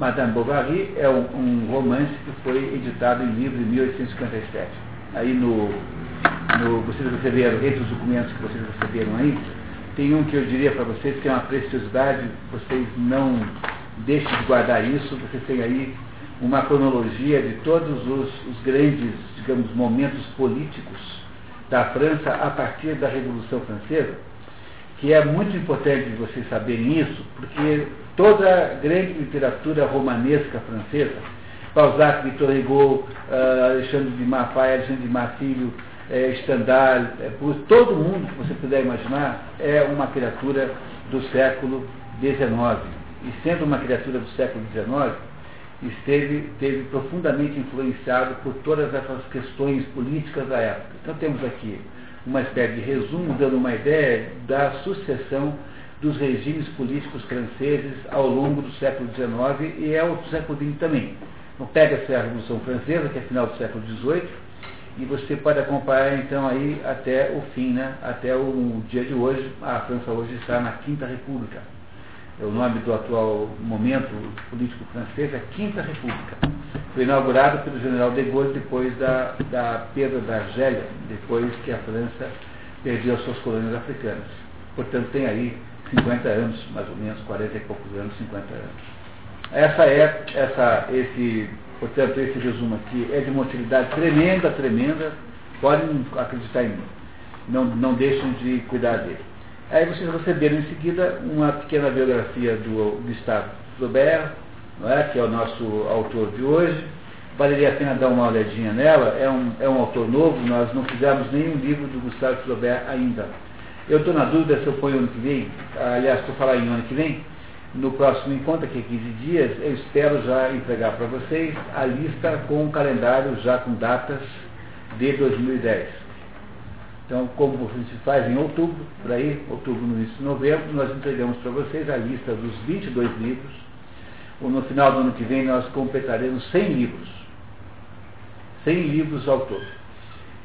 Madame Bovary é um, um, romance que foi editado em livro em 1857. Aí no, no, vocês receberam, entre os documentos que vocês receberam aí, tem um que eu diria para vocês que é uma preciosidade, vocês não deixem de guardar isso, vocês têm aí uma cronologia de todos os, os grandes, digamos, momentos políticos da França a partir da Revolução Francesa, que é muito importante vocês saberem isso, porque toda a grande literatura romanesca francesa, Balzac, Victor Hugo, uh, Alexandre de Maffay, Alexandre de Marsilio, eh, Stendhal, eh, todo mundo que você puder imaginar é uma criatura do século XIX. E sendo uma criatura do século XIX, esteve, esteve profundamente influenciado por todas essas questões políticas da época. Então temos aqui uma espécie de resumo dando uma ideia da sucessão dos regimes políticos franceses ao longo do século XIX e é o século XX também. Então pega-se a Revolução Francesa, que é final do século XVIII, e você pode acompanhar então aí até o fim, né? até o dia de hoje. A França hoje está na Quinta República é o nome do atual momento político francês, a Quinta República. Foi inaugurado pelo general de Gaulle depois da, da perda da Argélia, depois que a França perdeu as suas colônias africanas. Portanto, tem aí 50 anos, mais ou menos, 40 e poucos anos, 50 anos. Essa é, essa, esse, portanto, esse resumo aqui é de uma utilidade tremenda, tremenda. Podem acreditar em mim. Não, não deixem de cuidar dele. Aí vocês receberam em seguida uma pequena biografia do Gustave Flaubert, é? que é o nosso autor de hoje. Valeria a pena dar uma olhadinha nela. É um, é um autor novo, nós não fizemos nenhum livro do Gustave Flaubert ainda. Eu estou na dúvida se eu ponho ano que vem, aliás, estou falar em ano que vem, no próximo encontro, que é 15 dias, eu espero já entregar para vocês a lista com o calendário já com datas de 2010. Então, como a gente faz em outubro, por aí, outubro, no início de novembro, nós entregamos para vocês a lista dos 22 livros. Ou no final do ano que vem nós completaremos 100 livros. 100 livros ao todo.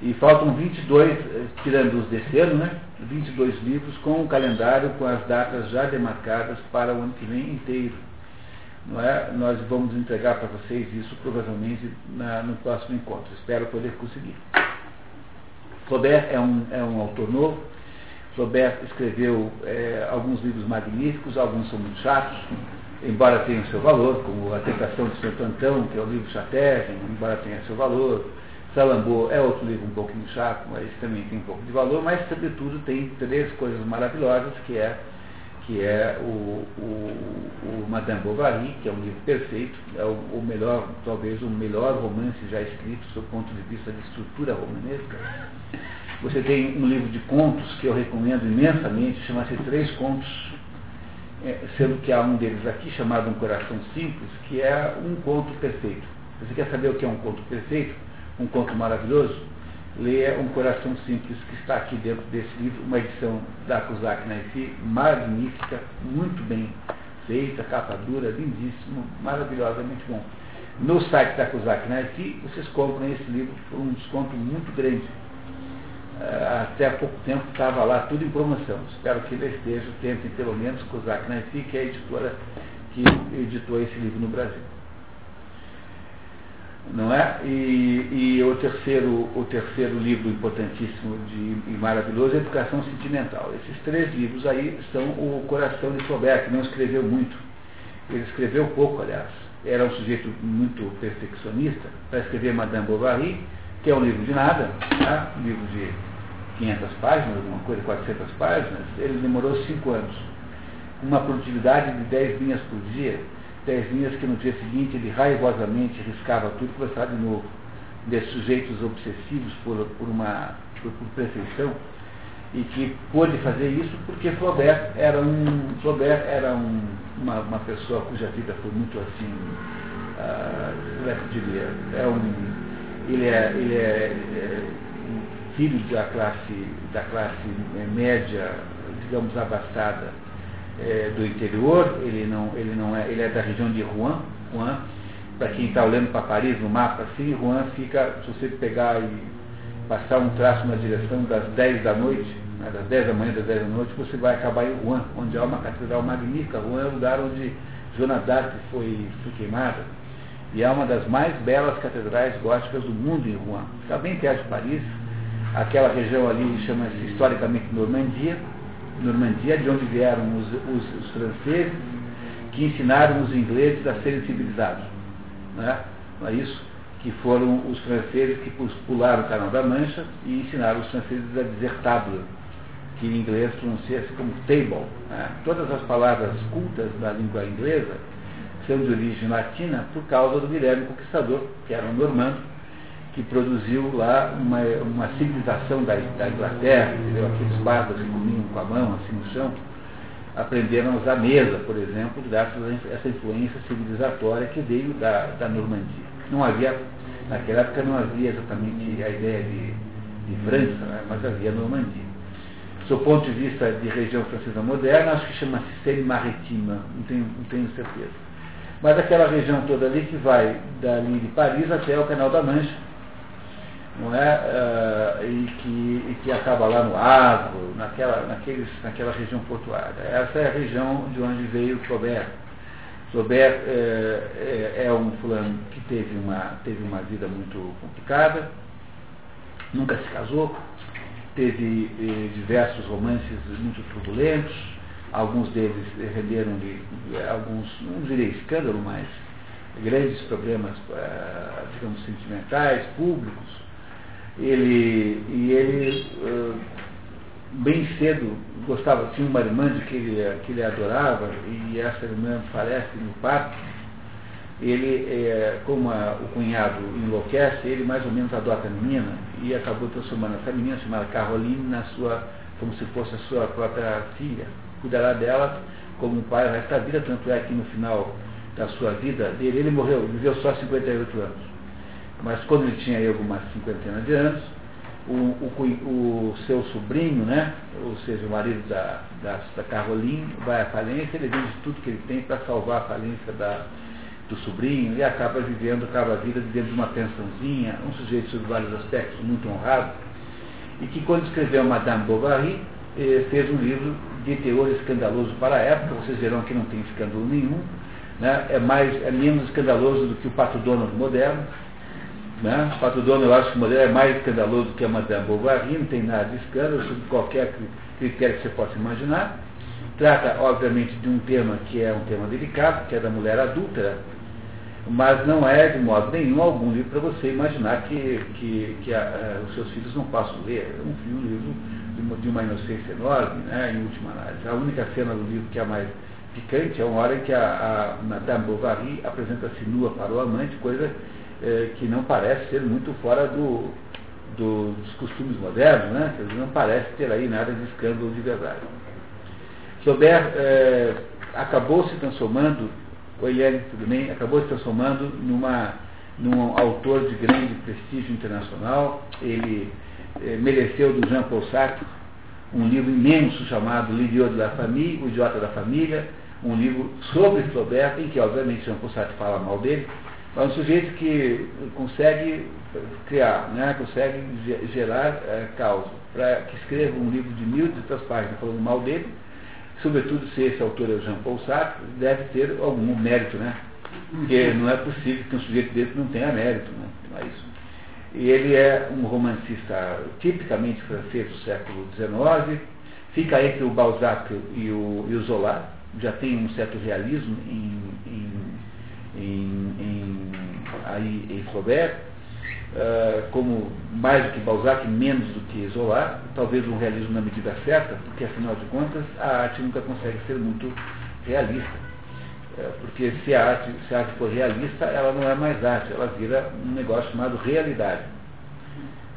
E faltam 22, eh, tirando os desse ano, né? 22 livros com o calendário, com as datas já demarcadas para o ano que vem inteiro. Não é? Nós vamos entregar para vocês isso provavelmente na, no próximo encontro. Espero poder conseguir. Flaubert é um, é um autor novo. Flaubert escreveu é, alguns livros magníficos, alguns são muito chatos, embora tenham seu valor, como A Tentação de Santo Antão, que é o livro chatésimo, embora tenha seu valor. Salambô é outro livro um pouquinho chato, mas também tem um pouco de valor, mas sobretudo tem três coisas maravilhosas, que é que é o, o, o, Madame Bovary, que é um livro perfeito, é o, o, melhor, talvez o melhor romance já escrito do ponto de vista de estrutura romanesca. Você tem um livro de contos que eu recomendo imensamente, chama-se Três Contos, é, sendo que há um deles aqui chamado Um Coração Simples, que é um conto perfeito. Você quer saber o que é um conto perfeito? Um conto maravilhoso? leia Um Coração Simples, que está aqui dentro desse livro, uma edição da Kozak Naifi, magnífica, muito bem feita, capa dura, lindíssimo, maravilhosamente bom. No site da Kozak Naifi, vocês compram esse livro por um desconto muito grande. Eh, até há pouco tempo estava lá tudo em promoção. Espero que ele esteja, tentem pelo menos Kozak Naifi, que é a editora que editou esse livro no Brasil não é? E, e, o, terceiro, o terceiro livro importantíssimo de, e maravilhoso é Educação Sentimental. Esses três livros aí são o coração de Flaubert, que não escreveu muito. Ele escreveu pouco, aliás. Era um sujeito muito perfeccionista para escrever Madame Bovary, que é um livro de nada, tá? um livro de 500 páginas, alguma coisa, 400 páginas. Ele demorou cinco anos. Uma produtividade de 10 linhas por dia dez linhas que no dia seguinte ele raivosamente riscava tudo e começava de novo. De sujeitos obsessivos por, por uma por, por perfeição e que pôde fazer isso porque Flaubert era um Flaubert era um, uma, uma pessoa cuja vida foi muito assim uh, eu diria é um ele é, ele é, é filho da classe da classe média digamos abastada é, do interior, ele não, ele não é, ele é da região de Rouen, Rouen para quem está olhando para Paris no mapa assim, Rouen fica, se você pegar e passar um traço na direção das 10 da noite, né, das 10 da manhã, das 10 da noite, você vai acabar em Rouen, onde há uma catedral magnífica. Rouen é o lugar onde Joana d'Arc foi, foi queimada, e é uma das mais belas catedrais góticas do mundo em Rouen. Está bem perto de Paris, aquela região ali chama-se historicamente Normandia, Normandia, de onde vieram os, os, os, franceses que ensinaram os ingleses a serem civilizados. Né? Não é isso? Que foram os franceses que pularam o Canal da Mancha e ensinaram os franceses a dizer table, que em inglês pronuncia-se como table. Né? Todas as palavras cultas da língua inglesa são de origem latina por causa do Guilherme Conquistador, que era um normando, que produziu lá uma, uma civilização da, da Inglaterra, entendeu? aqueles bárbaros que comiam com a mão, assim no chão, aprenderam a usar mesa, por exemplo, graças a essa influência civilizatória que veio da, da Normandia. Não havia, naquela época não havia exatamente a ideia de, de França, né? mas havia Normandia. Do ponto de vista de região francesa moderna, acho que chama-se Seine-Maritime, não tenho, não tenho certeza. Mas aquela região toda ali que vai dali de Paris até o Canal da Mancha, não é? Uh, e, que, e que acaba lá no Agro, naquela, naqueles, naquela região portuária. Essa é a região de onde veio Flaubert. Flaubert é, é, é um fulano que teve uma, teve uma vida muito complicada, nunca se casou, teve eh, diversos romances muito turbulentos, alguns deles renderam-lhe alguns, não direi escândalo, mas grandes problemas, eh, digamos, sentimentais, públicos, ele, e ele, bem cedo, gostava, tinha uma irmã de que ele, que ele adorava, e essa irmã falece no parto. Ele, é, como a, o cunhado enlouquece, ele mais ou menos adota a menina e acabou transformando essa menina, chamada Caroline, na sua, como se fosse a sua própria filha. Cuidará dela como um pai o resto da vida, tanto é que no final da sua vida dele, ele morreu, viveu só 58 anos mas quando ele tinha aí algumas cinquentena de anos, o, o, o, seu sobrinho, né, ou seja, o marido da, da, da Caroline, vai à falência, ele vende tudo que ele tem para salvar a falência da, do sobrinho e acaba vivendo, acaba a vida vivendo de uma pensãozinha, um sujeito sob vários aspectos muito honrado, e que quando escreveu Madame Bovary, eh, fez um livro de teor escandaloso para a época, vocês verão que não tem escândalo nenhum, né, é, mais, é menos escandaloso do que o Pato Donald moderno, né? O Pato Dono, eu acho que o modelo é mais escandaloso que a Madame Bovary, não tem nada de escândalo, sobre qualquer critério que você possa imaginar. Trata, obviamente, de um tema que é um tema delicado, que é da mulher adúltera, mas não é, de modo nenhum, algum livro para você imaginar que, que, que a, a, os seus filhos não possam ler. É um, um livro de uma, de uma, inocência enorme, né, em última análise. A única cena do livro que é mais picante é uma hora em que a, a Madame Bovary apresenta-se nua para o amante, coisa é, que não parece ser muito fora do, do, dos costumes modernos, né? não parece ter aí nada de escândalo de verdade. Flaubert é, acabou se transformando, o Eliane, tudo bem, acabou se transformando numa, num autor de grande prestígio internacional. Ele é, mereceu do Jean Paul Sartre um livro imenso chamado L'idiot de la famille, O Idiota da Família, um livro sobre Flaubert, em que obviamente Jean Paul Sartre fala mal dele, é um sujeito que consegue criar, né, consegue gerar é, causa, para que escreva um livro de mil e duzentas páginas falando mal dele, sobretudo se esse autor é o Jean Paul Sartre, deve ter algum mérito, né? Porque não é possível que um sujeito desse não tenha mérito, né? Não é isso. E ele é um romancista tipicamente francês do século XIX, fica entre o Balzac e o, e o Zola, já tem um certo realismo em, em, em aí em Flaubert, uh, como mais do que Balzac, menos do que Zola, talvez um realismo na medida certa, porque afinal de contas a arte nunca consegue ser muito realista. Uh, porque se a, arte, se a arte for realista, ela não é mais arte, ela vira um negócio chamado realidade.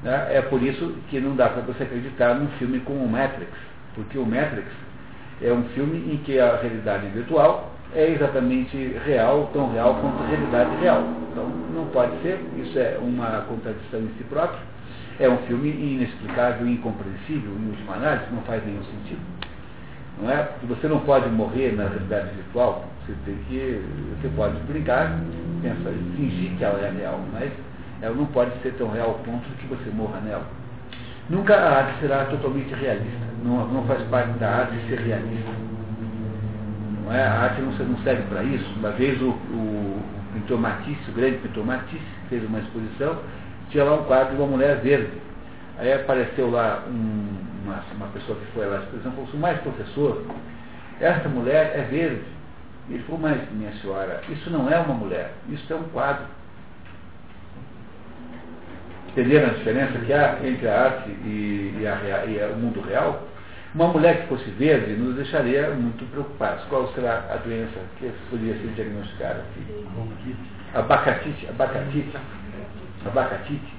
Né? É por isso que não dá para você acreditar num filme como o Matrix, porque o Matrix é um filme em que a realidade virtual é exatamente real, tão real quanto a realidade real. Então, não pode ser, isso é uma contradição em si próprio. É um filme inexplicável, incompreensível, em última análise, não faz nenhum sentido. Não é? Você não pode morrer na realidade virtual, você tem que. Você pode brincar, pensar, fingir que ela é real, mas ela não pode ser tão real ao ponto que você morra nela. Nunca a arte será totalmente realista. Não, não faz parte da arte ser realista Não é? A arte não, serve para isso. Uma vez o, o, pintor Matisse, o grande pintor Matisse, fez uma exposição, tinha lá um quadro de uma mulher verde. Aí apareceu lá um, uma, uma pessoa que foi lá à exposição e falou assim, mas professor, essa mulher é verde. E ele falou, mas minha senhora, isso não é uma mulher, isso é um quadro. Entenderam a diferença que há entre a arte e, e, a, e o mundo real? Uma mulher que fosse verde nos deixaria muito preocupados. Qual será a doença que poderia ser diagnosticada aqui? Abacatite, abacatite, abacatite.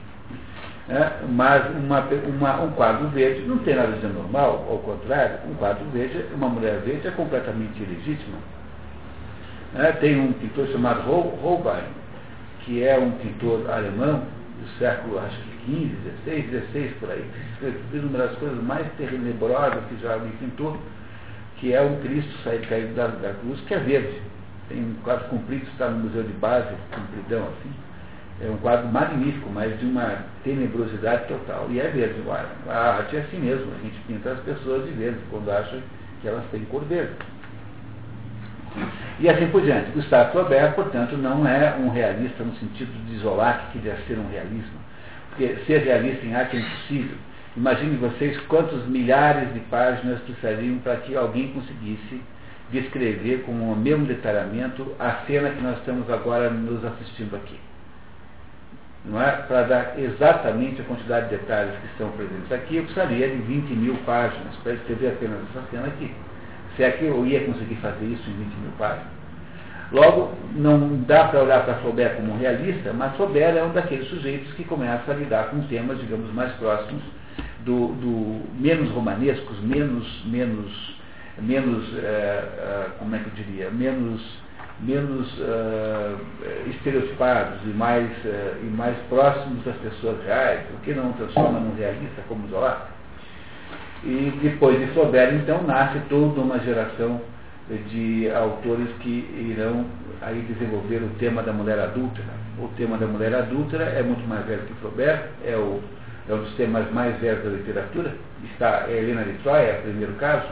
É, mas uma, uma, um quadro verde não tem nada de anormal, ao contrário, um quadro verde, uma mulher verde é completamente ilegítima. É, tem um pintor chamado Holbein, que é um pintor alemão, do século, acho que 15, 16, 16 por aí, fez uma das coisas mais tenebrosas que já alguém pintou, que é um Cristo sair caído da, da cruz, que é verde. Tem um quadro comprido, está no Museu de Base, compridão assim. É um quadro magnífico, mas de uma tenebrosidade total. E é verde. A arte é assim mesmo, a gente pinta as pessoas de verde, quando acha que elas têm cor verde. E assim por diante. Gustave Flaubert, portanto, não é um realista no sentido de isolar que queria ser um realismo. Porque ser realista em arte é impossível. Imagine vocês quantos milhares de páginas precisariam para que alguém conseguisse descrever com o mesmo detalhamento a cena que nós estamos agora nos assistindo aqui. Não é? Para dar exatamente a quantidade de detalhes que estão presentes aqui, eu precisaria de 20 mil páginas para escrever apenas essa cena aqui. Se é que eu ia conseguir fazer isso em 20 mil páginas. Logo, não dá para olhar para Flaubert como um realista, mas Flaubert é um daqueles sujeitos que começa a lidar com temas, digamos, mais próximos do, do menos romanescos, menos, menos, menos, é, é, como é que eu diria, menos, menos é, estereotipados e mais, e mais próximos das pessoas reais, o que não transforma num realista como Zola. E depois de Flaubert, então, nasce toda uma geração de autores que irão aí desenvolver o tema da mulher adúltera. O tema da mulher adúltera é muito mais velho que Flaubert, é, o, é um dos temas mais velhos da literatura. Está a Helena de Troia, é o primeiro caso.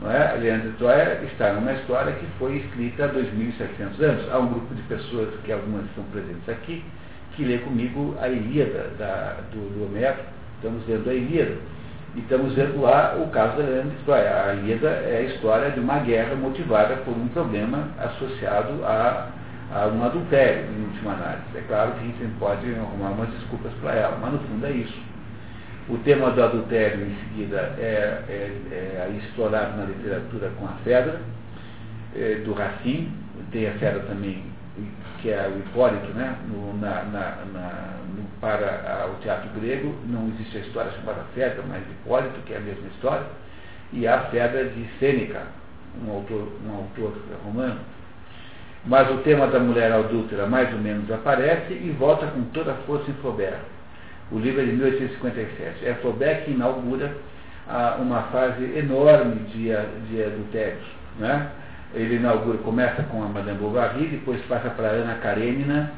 Não é? Helena de Troia está numa história que foi escrita há 2.700 anos. Há um grupo de pessoas, que algumas estão presentes aqui, que lê comigo a Ilíada da, do, do Homero. Estamos lendo a Ilíada estamos vendo lá o caso da de Troia. A Ilíada é a história de uma guerra motivada por um problema associado a, a um adultério, em última análise. É claro que a gente pode arrumar umas desculpas para ela, mas no fundo é isso. O tema do adultério, em seguida, é, é, é explorado na literatura com a Fedra, é, do Racine, tem a Fedra também, que é o Hipólito, né, no, na, na, na para o teatro grego, não existe a história chamada Fedra, mas Hipólito, que é a mesma história, e a Fedra de Sêneca, um autor, um autor romano. Mas o tema da mulher adúltera mais ou menos aparece e volta com toda a força em Flaubert. O livro é de 1857. É Flaubert que inaugura ah, uma fase enorme de, de. Né? Ele inaugura, começa com a Madame Bovary, depois passa para Ana Karenina,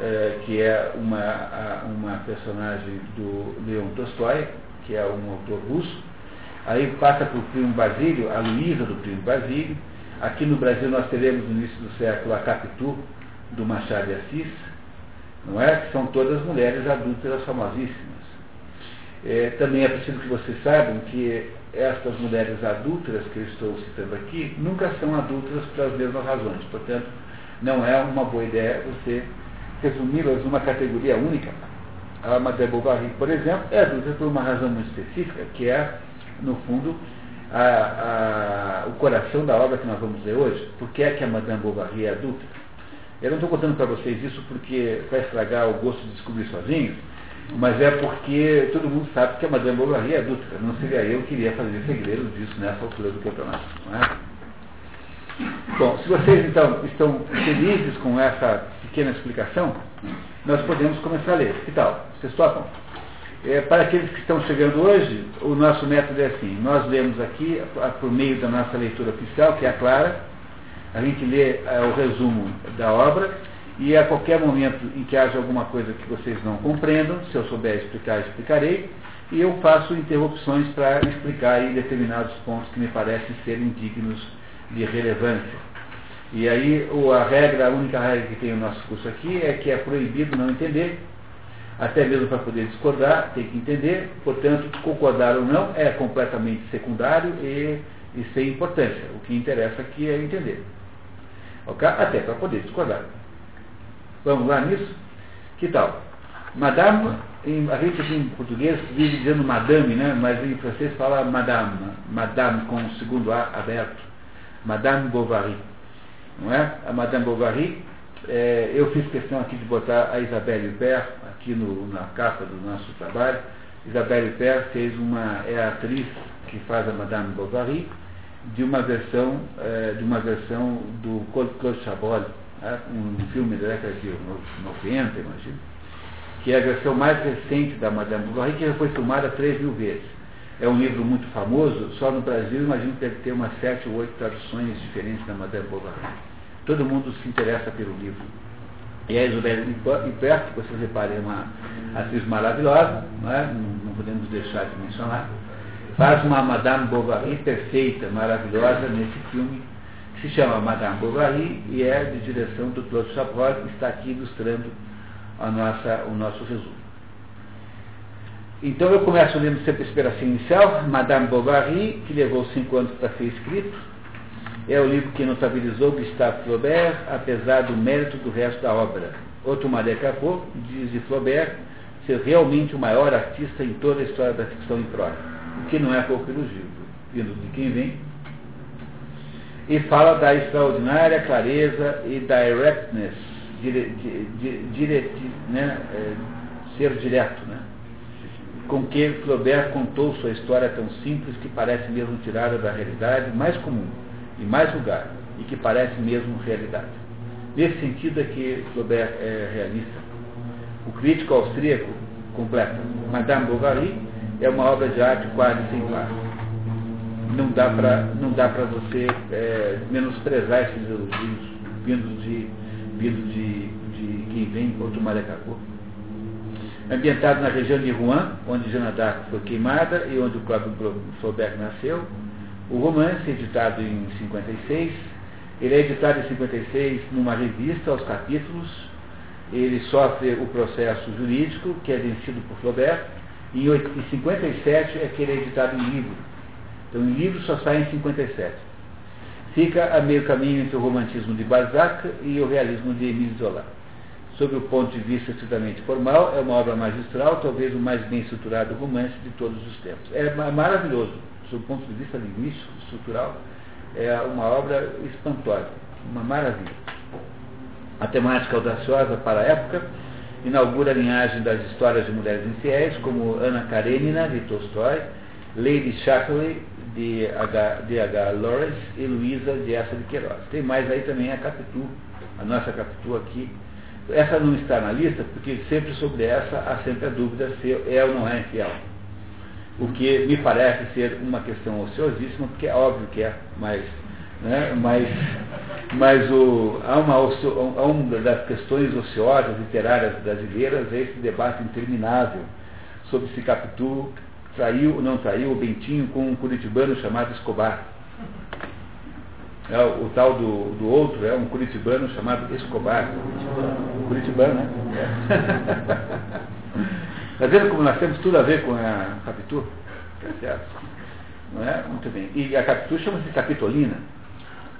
é, que é uma, uma personagem do Leon Tolstói, que é um autor russo. Aí passa para o primo Basílio, a Luísa do primo Basílio. Aqui no Brasil nós teremos no início do século a Capitu, do Machado de Assis, não é? Que são todas mulheres adúlteras famosíssimas. É, também é preciso que vocês saibam que estas mulheres adúlteras que eu estou citando aqui nunca são adúlteras pelas mesmas razões. Portanto, não é uma boa ideia você resumi-las numa categoria única. A Madame Bovary, por exemplo, é adulta por uma razão muito específica, que é, no fundo, a, a, o coração da obra que nós vamos ler hoje. Por que é que a Madame Bovary é adulta? Eu não estou contando para vocês isso porque vai estragar o gosto de descobrir sozinhos, mas é porque todo mundo sabe que a Madame Bovary é adulta. Não seria eu que iria fazer segredo disso nessa altura do campeonato. Não é? Bom, se vocês então estão felizes com essa pequena explicação, nós podemos começar a ler. Que tal? Vocês topam? É, para aqueles que estão chegando hoje, o nosso método é assim: nós lemos aqui, por meio da nossa leitura oficial, que é a clara, a gente lê é, o resumo da obra, e a qualquer momento em que haja alguma coisa que vocês não compreendam, se eu souber explicar, explicarei, e eu faço interrupções para explicar determinados pontos que me parecem serem dignos de relevância. E aí a regra, a única regra que tem o nosso curso aqui é que é proibido não entender, até mesmo para poder discordar, tem que entender, portanto, concordar ou não é completamente secundário e, e sem importância. O que interessa aqui é entender. Okay? Até para poder discordar. Vamos lá nisso? Que tal? Madame, a gente aqui em português vive dizendo madame, né? mas em francês fala madame, madame com o segundo A aberto. Madame Bovary. Não é? A Madame Bovary, é, eu fiz questão aqui de botar a Isabelle Huppert aqui no, na capa do nosso trabalho. Isabelle Huppert fez uma, é a atriz que faz a Madame Bovary, de uma versão, é, de uma versão do Claude Chabrol, um filme da década de 90, imagino, que é a versão mais recente da Madame Bovary, que já foi filmada três mil vezes. É um livro muito famoso, só no Brasil imagino que deve ter umas sete ou oito traduções diferentes da Madame Bovary. Todo mundo se interessa pelo livro. E a Isabelle que vocês reparem, é uma atriz maravilhosa, não, é? não, não podemos deixar de mencionar, faz uma Madame Bovary perfeita, maravilhosa nesse filme, se chama Madame Bovary e é de direção do Claude Chabrol, que está aqui ilustrando a nossa, o nosso resumo. Então eu começo lendo sempre esse pedacinho inicial, Madame Bovary, que levou cinco anos para ser escrito. É o livro que notabilizou Gustave Flaubert, apesar do mérito do resto da obra. Outro Maria Capô diz de Flaubert ser realmente o maior artista em toda a história da ficção em prosa, o que não é pouco elogio, vindo de quem vem. E fala da extraordinária clareza e directness, dire, dire, dire, né, é, ser direto, né? com que Flaubert contou sua história tão simples que parece mesmo tirada da realidade mais comum e mais vulgar, e que parece mesmo realidade. Nesse sentido é que Flaubert é realista. O crítico austríaco completa. Madame Bovary é uma obra de arte quase sem par. Não dá para não dá para você é, menosprezar esses elogios vindos de vindos de, de quem vem outro Maracacô ambientado na região de Rouen, onde Jeanne d'Arc foi queimada e onde o próprio Flaubert nasceu. O romance, editado em 56, ele é editado em 56 numa revista aos capítulos, ele sofre o processo jurídico, que é vencido por Flaubert, e em 57 é que ele é editado em livro. Então, em livro só sai em 57. Fica a meio caminho entre o romantismo de Balzac e o realismo de Émile Zola sob o ponto de vista estritamente formal, é uma obra magistral, talvez o mais bem estruturado romance de todos os tempos. É maravilhoso, sob o ponto de vista linguístico, estrutural, é uma obra espantosa, uma maravilha. A temática audaciosa para a época inaugura a linhagem das histórias de mulheres infiéis, como Ana Karenina, de Tolstói, Lady Shackley, de H. de H. Lawrence, e Luísa de Essa de Queiroz. Tem mais aí também a Capitu, a nossa Capitu aqui, essa não está na lista porque sempre sobre essa há sempre a dúvida se é ou não é infiel. O que me parece ser uma questão ociosíssima, porque é óbvio que é, mas, né, mas, mas o, há, uma, uma das questões ociosas literárias brasileiras é esse debate interminável sobre se Capitu traiu ou não traiu o Bentinho com um curitibano chamado Escobar. É, o, tal do, do outro é um curitibano chamado Escobar. Curitibano, né? Está vendo como nós temos tudo a ver com a Capitu? Tá? Não é? Muito bem. E a Capitu chama-se Capitolina.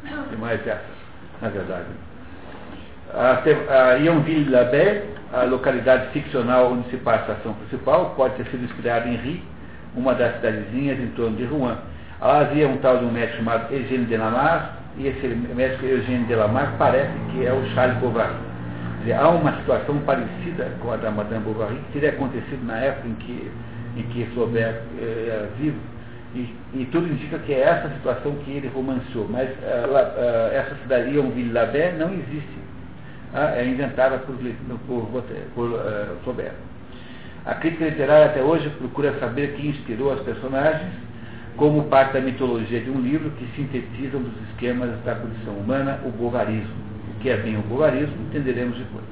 Tem mais essa, na verdade. A, a Yonville-l'Abbé, a localidade ficcional onde se passa a ação principal, pode ter sido inspirada em Ri, uma das cidadezinhas em torno de Rouen Lá havia um tal de um médico chamado Eugênio Delamar, e esse médico Eugênio Delamar parece que é o Charles Bovary. Dizer, há uma situação parecida com a da Madame Bovary, que teria acontecido na época em que, em que Flaubert eh, era vivo, e, e, tudo indica que é essa situação que ele romanceou. Mas uh, uh, essa cidade, Yonville-l'Abbé, não existe. Uh, é inventada por, por, por Flaubert. A crítica literária até hoje procura saber quem inspirou as personagens como parte da mitologia de um livro que sintetiza um dos esquemas da condição humana, o bovarismo. O que é bem o bovarismo, entenderemos depois.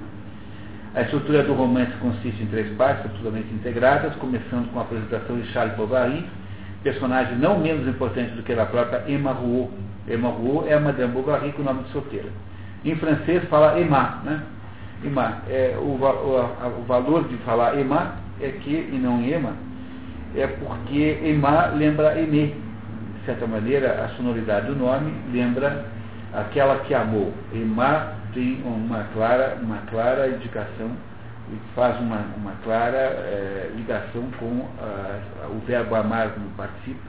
A estrutura do romance consiste em três partes absolutamente integradas, começando com a apresentação de Charles Bovary, personagem não menos importante do que a própria Emma Rouault. Emma Rouault é a Madame Bovary com o nome de solteira. Em francês fala Emma, né? Emma. É, o, o, o valor de falar Emma é que, e não Emma, é porque Emma lembra Aimé. De certa maneira, a sonoridade do nome lembra aquela que amou. Emma tem uma clara, uma clara indicação e faz uma, uma clara é, ligação com a, o verbo amar como participa,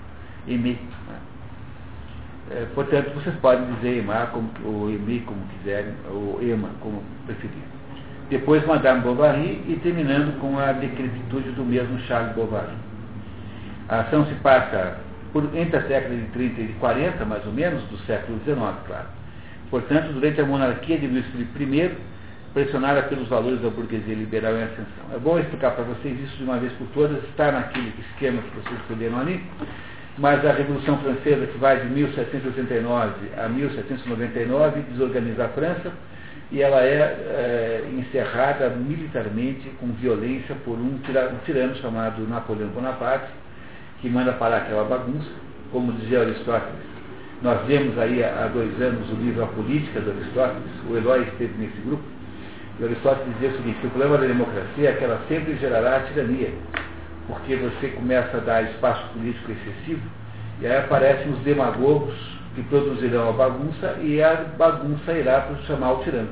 Aimé. Né? É, portanto, vocês podem dizer Emma como, ou Aimé como quiserem, ou Emma como preferirem. Depois Madame Bovary e terminando com a decrepitude do mesmo Charles Bovary. A ação se passa por, entre as décadas de 30 e de 40, mais ou menos, do século XIX, claro. Portanto, durante a monarquia de Luís Filipe I, pressionada pelos valores da burguesia liberal em ascensão. É bom explicar para vocês isso de uma vez por todas, está naquele esquema que vocês escolheram ali, mas a Revolução Francesa, que vai de 1789 a 1799, desorganiza a França, e ela é, é encerrada militarmente com violência por um, tirano chamado Napoleão Bonaparte, que manda parar aquela bagunça, como dizia Aristóteles. Nós vemos aí há dois anos o livro A Política do Aristóteles, o Eloy esteve nesse grupo, e Aristóteles dizia o seguinte, o problema da democracia é que ela sempre gerará a tirania, porque você começa a dar espaço político excessivo, e aí aparecem os demagogos que produzirão a bagunça, e a bagunça irá chamar o tirano.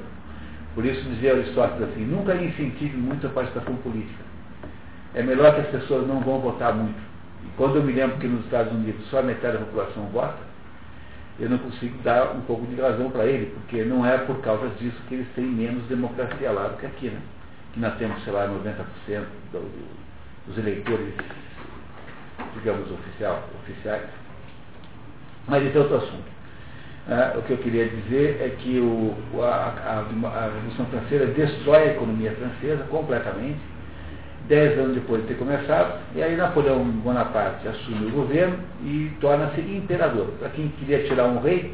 Por isso dizia Aristóteles assim, nunca incentive muito a participação política. É melhor que as pessoas não vão votar muito e quando eu me lembro que nos Estados Unidos só metade da população vota, eu não consigo dar um pouco de razão para ele, porque não é por causa disso que eles têm menos democracia lá do que aqui, né? Que nós temos, sei lá, 90% do, dos eleitores, digamos, oficial, oficiais. Mas esse é outro assunto. Ah, o que eu queria dizer é que o, a, a, a Revolução Francesa destrói a economia francesa completamente dez anos depois de ter começado, e aí Napoleão Bonaparte assume o governo e torna-se imperador. Para quem queria tirar um rei,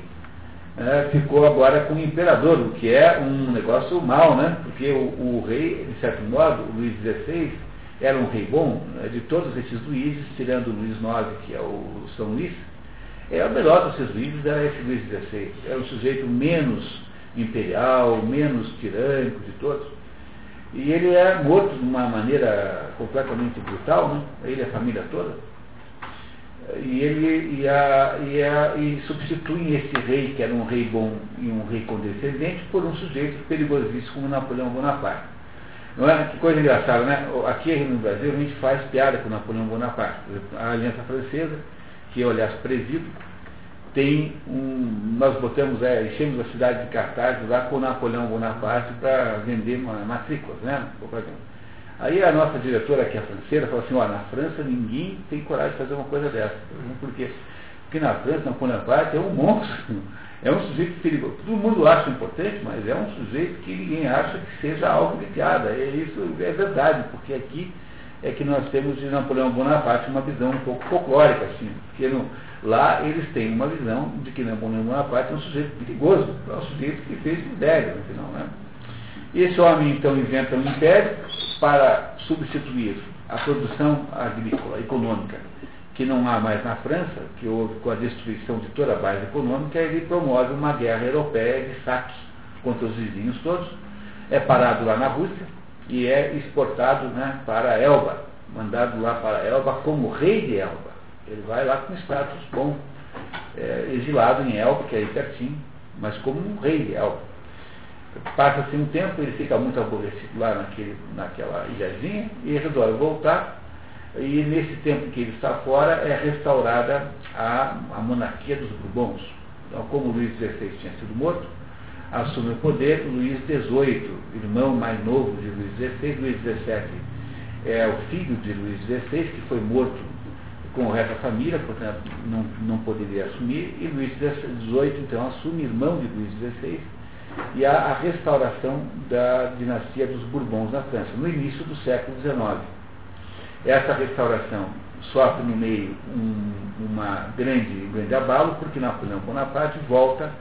é, ficou agora com o imperador, o que é um negócio mau, né? Porque o, o, rei, de certo modo, o Luís XVI, era um rei bom, né? de todos esses Luíses, tirando o Luís IX, que é o São Luís, é o melhor desses Luíses era esse Luís XVI. Era o sujeito menos imperial, menos tirânico de todos. E ele é morto de uma maneira completamente brutal, né? ele e a família toda. E ele e, a, e, a, e substituem esse rei, que era um rei bom e um rei condescendente, por um sujeito perigosíssimo como Napoleão Bonaparte. Não é? Que coisa engraçada, né? Aqui no Brasil a gente faz piada com Napoleão Bonaparte. A Aliança Francesa, que eu aliás presido, tem um. Nós botamos, é, enchemos a cidade de cartazes lá com Napoleão Bonaparte para vender matrículas, né? Aí a nossa diretora, que é francesa, falou assim, ó, na França ninguém tem coragem de fazer uma coisa dessa. Por quê? Porque na França, Napoleão Bonaparte é um monstro, é um sujeito perigoso. Todo mundo acha importante, mas é um sujeito que ninguém acha que seja algo de piada. E isso é verdade, porque aqui é que nós temos de Napoleão Bonaparte uma visão um pouco folclórica, assim, porque Lá eles têm uma visão de que Napoleão Bonaparte é um sujeito perigoso, é um sujeito que fez império, no final. Né? Esse homem então inventa um império para substituir a produção agrícola, econômica, que não há mais na França, que houve com a destruição de toda a base econômica, ele promove uma guerra europeia de saques contra os vizinhos todos, é parado lá na Rússia e é exportado né, para Elba, mandado lá para Elba como rei de Elba. Ele vai lá com status bom, é, exilado em Elba, que é aí pertinho, mas como um rei de Elba. Passa-se um tempo, ele fica muito aborrecido lá naquele, naquela ilhazinha e resolve voltar. E nesse tempo que ele está fora é restaurada a, a monarquia dos Bourbons. Então, como Luís XVI tinha sido morto, assume o poder Luís XVIII, irmão mais novo de Luís XVI. Luís XVII é o filho de Luís XVI, que foi morto com o resto da família, portanto não, não poderia assumir, e Luís XVIII então assume, irmão de Luís XVI, e há a restauração da dinastia dos Bourbons na França, no início do século XIX. Essa restauração sofre no meio um uma grande, um grande abalo, porque Napoleão Bonaparte volta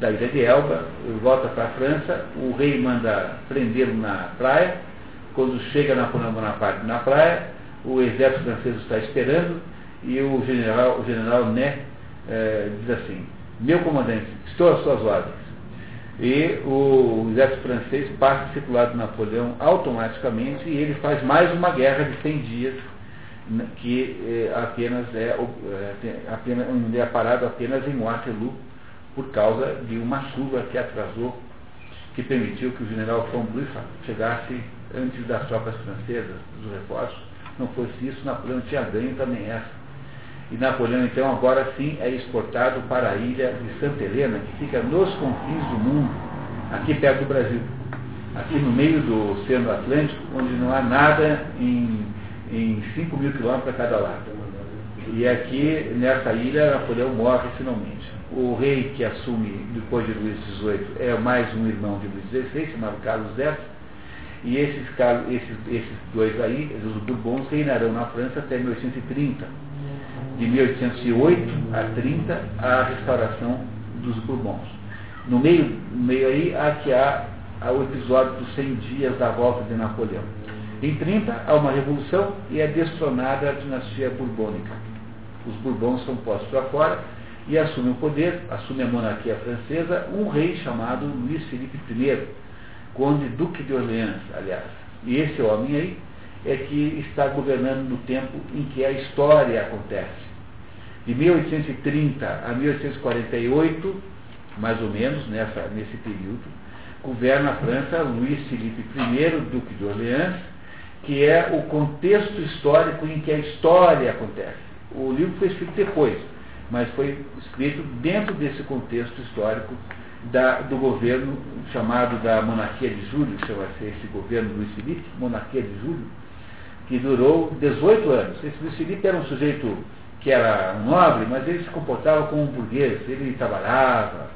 da ilha de Elba, volta para a França, o rei manda prendê-lo na praia, quando chega Napoleão Bonaparte na praia, o exército francês está esperando e o general, o general Né eh, diz assim, meu comandante, estou às suas ordens. E o exército francês passa a circular do Napoleão automaticamente e ele faz mais uma guerra de 100 dias que eh, apenas é, é, apenas, é parado apenas em Waterloo por causa de uma chuva que atrasou, que permitiu que o general von Blücher chegasse antes das tropas francesas, dos reforços. Não fosse isso, Napoleão tinha ganho também essa. E Napoleão, então, agora sim é exportado para a ilha de Santa Helena, que fica nos confins do mundo, aqui perto do Brasil. Aqui no meio do Oceano Atlântico, onde não há nada em em 5 mil quilômetros a cada lado. E aqui, nessa ilha, Napoleão morre finalmente. O rei que assume depois de Luís XVIII é mais um irmão de Luís XVI, chamado Carlos X, e esses, esses, esses dois aí, os Bourbons, reinarão na França até 1830. De 1808 a 30, a restauração dos Bourbons. No meio, no meio aí, aqui há, o episódio dos 100 dias da volta de Napoleão. Em 30, há uma revolução e é destronada a dinastia borbônica. Os Bourbons são postos para fora e assume o poder, assume a monarquia francesa, um rei chamado Luís Felipe I, conde Duque de Orleans, aliás. E esse homem aí é que está governando no tempo em que a história acontece. De 1830 a 1848, mais ou menos, nessa, nesse período, governa a França Luís Felipe I, Duque de Orleans, que é o contexto histórico em que a história acontece. O livro foi escrito depois, mas foi escrito dentro desse contexto histórico da, do governo chamado da Monarquia de Júlio, chama-se esse governo Luiz Felipe, Monarquia de Júlio, que durou 18 anos. Esse Luiz Felipe era um sujeito que era nobre, mas ele se comportava como um burguês, ele trabalhava,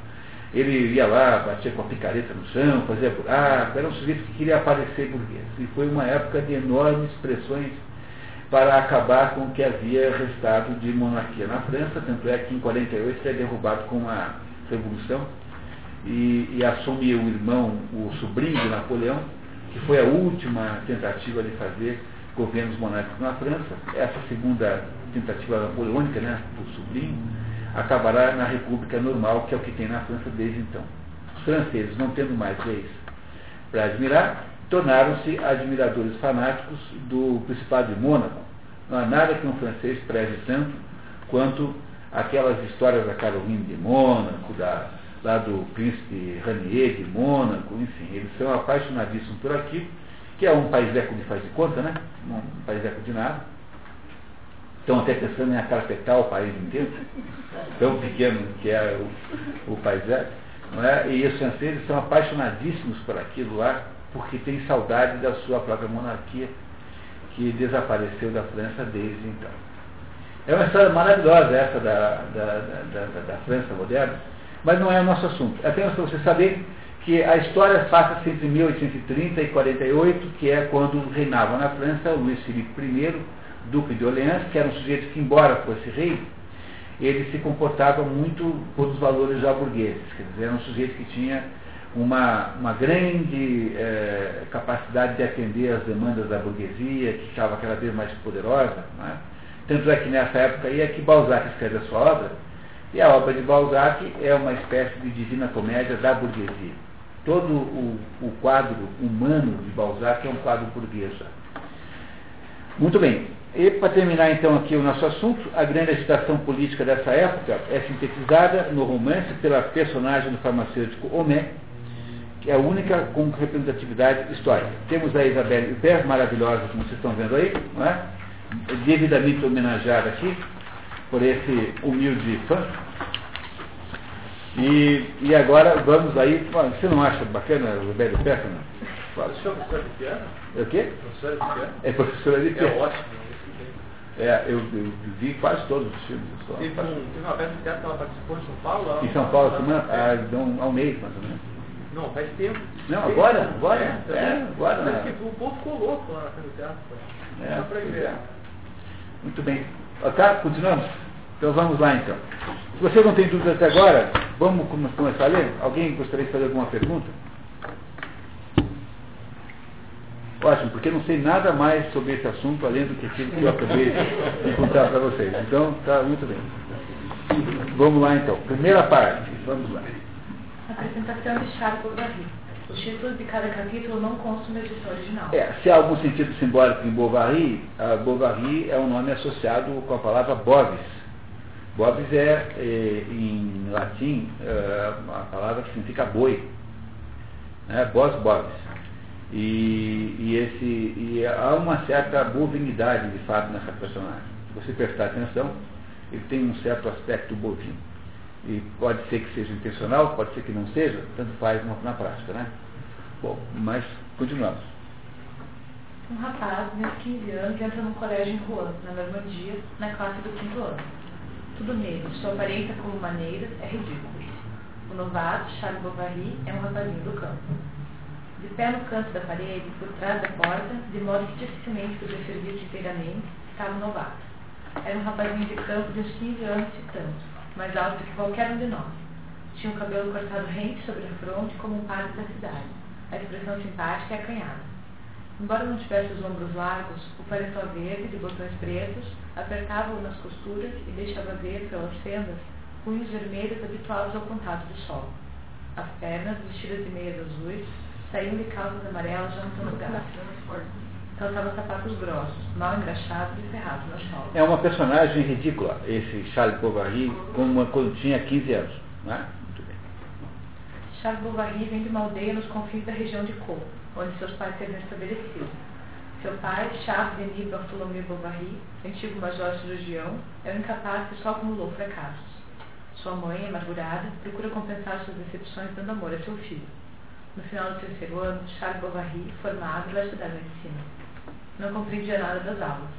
ele ia lá, batia com a picareta no chão, fazia buraco, era um sujeito que queria aparecer burguês. E foi uma época de enormes pressões para acabar com o que havia restado de monarquia na França, tanto é que em 48 ele é derrubado com uma revolução e, e assume o irmão, o sobrinho de Napoleão, que foi a última tentativa de fazer governos monárquicos na França. Essa segunda tentativa napoleônica, né, do sobrinho, acabará na República Normal, que é o que tem na França desde então. Os franceses, não tendo mais leis para admirar, tornaram-se admiradores fanáticos do Principado de Mônaco. Não há nada que um francês preze tanto quanto aquelas histórias da Caroline de Mônaco, da, lá do príncipe Ranier de Mônaco, enfim, eles são apaixonadíssimos por aquilo, que é um país eco de faz de conta, né? Um país eco de nada Estão até pensando em acarpetar o país inteiro, tão pequeno que é o, o país é. Não é? E os franceses são apaixonadíssimos por aquilo lá, porque têm saudade da sua própria monarquia, que desapareceu da França desde então. É uma história maravilhosa essa da, da, da, da, da França moderna, mas não é o nosso assunto. É apenas para você saber que a história passa-se entre 1830 e 48, que é quando reinava na França Luís Filipe I, Duque de Orleans, que era um sujeito que, embora fosse rei, ele se comportava muito por os valores já burgueses. Quer dizer, era um sujeito que tinha uma, uma grande é, capacidade de atender às demandas da burguesia, que estava cada vez mais poderosa. É? Tanto é que nessa época aí é que Balzac escreve a sua obra, e a obra de Balzac é uma espécie de divina comédia da burguesia. Todo o, o quadro humano de Balzac é um quadro burguês. Muito bem. E para terminar então aqui o nosso assunto, a grande agitação política dessa época é sintetizada no romance pela personagem do farmacêutico Homé, é a única com representatividade histórica. Temos a Isabelle Huppert, maravilhosa, como vocês estão vendo aí, não é? devidamente homenageada aqui por esse humilde fã. E, e agora vamos aí, você não acha bacana a Isabelle Huppert? Não? Professora de piano? É o quê? Professora de piano? É professora de piano. É ótimo. É, eu, eu, vi quase todos os filmes. Só, teve, um, teve uma peça de teatro que ela participou em São Paulo? Em São Paulo, semana, há, um, há um mês mais ou menos. Não, faz tempo. Não, agora? Agora? É, é agora. Né? Que o povo ficou louco lá na teatro. É, pra ver. É. Muito bem. Tá, continuamos? Então vamos lá então. Se você não tem dúvidas até agora, vamos começar a ler? Alguém gostaria de fazer alguma pergunta? Ótimo, porque não sei nada mais sobre esse assunto além do que aquilo que eu acabei de contar para vocês. Então, tá muito bem. Vamos lá então. Primeira parte. Vamos lá. Apresentação de Charles Bovary. Os títulos de cada capítulo não constam da edição original. É, se há algum sentido simbólico em Bovary, Bovary é um nome associado com a palavra bovis. Bovis é, é em latim, é, a palavra que significa boi. Né? Bos bovis. E, e, esse, e há uma certa bovinidade, de fato, nessa personagem. Se você prestar atenção, ele tem um certo aspecto bovino. E pode ser que seja intencional, pode ser que não seja, tanto faz na, na prática, né? Bom, mas continuamos. Um rapaz, de 15 anos, entra num colégio em Rouen, na Normandia, na classe do quinto ano. Tudo negro, sua aparência como maneiras é ridículo. O novato, Charles Bovary, é um rapazinho do campo. De pé no canto da parede, por trás da porta, de modo que dificilmente podia servir-se inteiramente, estava o novato. Era um rapazinho de campo de uns 15 anos e tanto, mais alto que qualquer um de nós. Tinha o cabelo cortado rente sobre a fronte como um padre da cidade, a expressão simpática e acanhada. Embora não tivesse os ombros largos, o paletó verde de botões pretos apertava-o nas costuras e deixava ver pelas fendas punhos vermelhos habituados ao contato do sol. As pernas, vestidas de meias azuis, saíam de calças amarelas jantando gás. Calçava sapatos grossos, mal engraxados e ferrados na sola. É uma personagem ridícula, esse Charles Bovary, como quando tinha 15 anos. Né? Muito bem. Charles Bovary vem de uma aldeia nos confins da região de Caux, onde seus pais se haviam estabelecido. Seu pai, Charles Denis Bartholomew Bovary, antigo major cirurgião, é um incapaz que só acumulou fracassos. Sua mãe, amargurada, procura compensar suas decepções dando amor a seu filho. No final do terceiro ano, Charles Bovary, formado, vai estudar medicina. Não compreendia nada das aulas.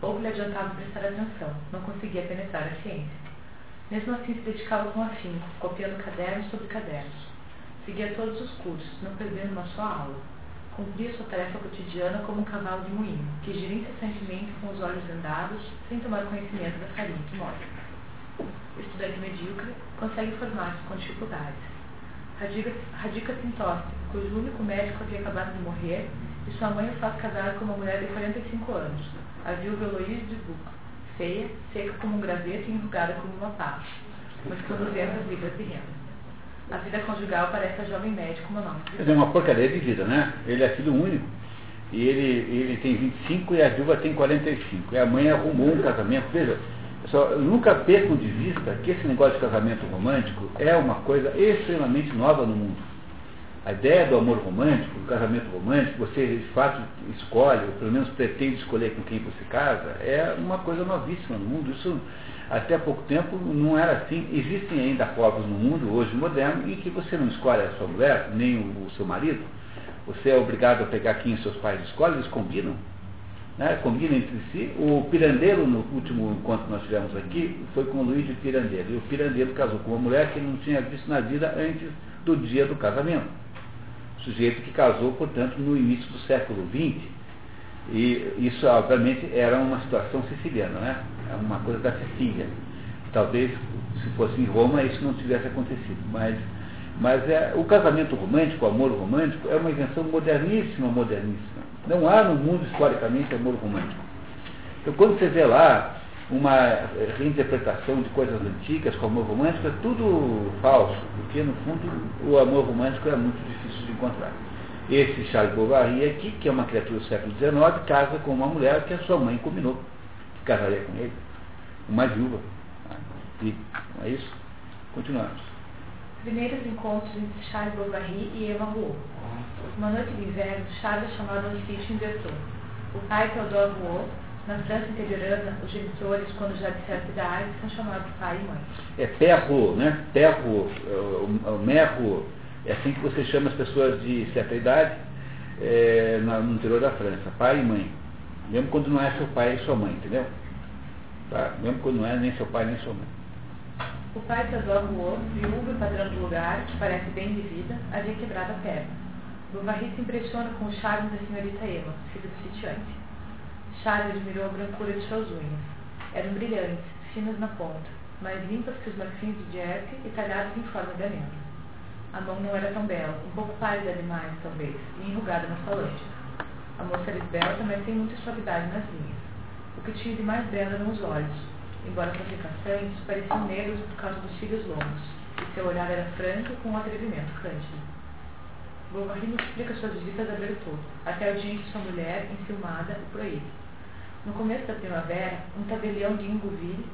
Pouco lhe adiantava prestar atenção, não conseguia penetrar a ciência. Mesmo assim se dedicava com afinco, copiando cadernos sobre cadernos. Seguia todos os cursos, não perdendo uma só aula. Cumpria sua tarefa cotidiana como um cavalo de moinho, que gira incessantemente com os olhos vendados, sem tomar conhecimento da farinha que. O estudante medíocre consegue formar-se com dificuldades. Radica-se em Tóquio, cujo único médico havia acabado de morrer e sua mãe o faz casar com uma mulher de 45 anos, a viúva Heloíse de Buc, feia, seca como um graveto e enrugada como uma pá, mas com 200 libras de renda. A vida conjugal parece a jovem médico monótono. É uma porcaria de vida, né? Ele é filho único. E ele, ele tem 25 e a viúva tem 45. E a mãe arrumou um casamento. Veja, só, nunca percam de vista que esse negócio de casamento romântico é uma coisa extremamente nova no mundo. A ideia do amor romântico, do casamento romântico, você de fato escolhe, ou pelo menos pretende escolher com quem você casa, é uma coisa novíssima no mundo. Isso até pouco tempo não era assim. Existem ainda povos no mundo, hoje moderno, em que você não escolhe a sua mulher, nem o, seu marido. Você é obrigado a pegar quem seus pais escolhem, eles combinam. Né, combinam entre si. O Pirandeiro, no último encontro que nós tivemos aqui, foi com o Luiz de Pirandeiro. E o Pirandeiro casou com uma mulher que ele não tinha visto na vida antes do dia do casamento sujeito que casou, portanto, no início do século XX. E isso, obviamente, era uma situação siciliana, né? É uma coisa da Sicília. Talvez, se fosse em Roma, isso não tivesse acontecido. Mas, mas é, o casamento romântico, o amor romântico, é uma invenção moderníssima, moderníssima. Não há no mundo, historicamente, amor romântico. Então, quando você vê lá uma reinterpretação de coisas antigas com amor romântico é tudo falso, porque no fundo o amor romântico é muito difícil de encontrar. Esse Charles Bovary aqui, que é uma criatura do século XIX, casa com uma mulher que a sua mãe combinou que casaria com ele, uma viúva. E é isso. Continuamos. Primeiros encontros entre Charles Bovary e Emma Rouault. Uma noite de inverno, Charles é chamado ao sítio em. O pai, Theodore Rouault, na França interiorana, os genitores, quando já de certa idade, são chamados pai e mãe. É perro, né? Perro, é, o, o merro, é assim que você chama as pessoas de certa idade é, no interior da França, pai e mãe. Mesmo quando não é seu pai e sua mãe, entendeu? Tá? Mesmo quando não é nem seu pai nem sua mãe. O pai Teodoro viúvo e padrão do lugar, que parece bem de vida, havia quebrado a perna. Bovary se impressiona com o charme da senhorita Emma, filha do sitiante. Charles admirou a brancura de suas unhas. Eram brilhantes, finas na ponta, mais limpas que os marfins de Dieppe e talhadas em forma de anel. A mão não era tão bela, um pouco pálida demais, talvez, e enrugada na falange. A moça era esbelta, mas sem muita suavidade nas linhas. O que tinha de mais belo eram os olhos, embora suas ricações pareciam negros por causa dos filhos longos, e seu olhar era franco com um atrevimento cândido. Bovary multiplica suas visitas a Berthaud, até o dia em que sua mulher, enciumada, o proíbe. No começo da primavera, um tabelião de Ingouville,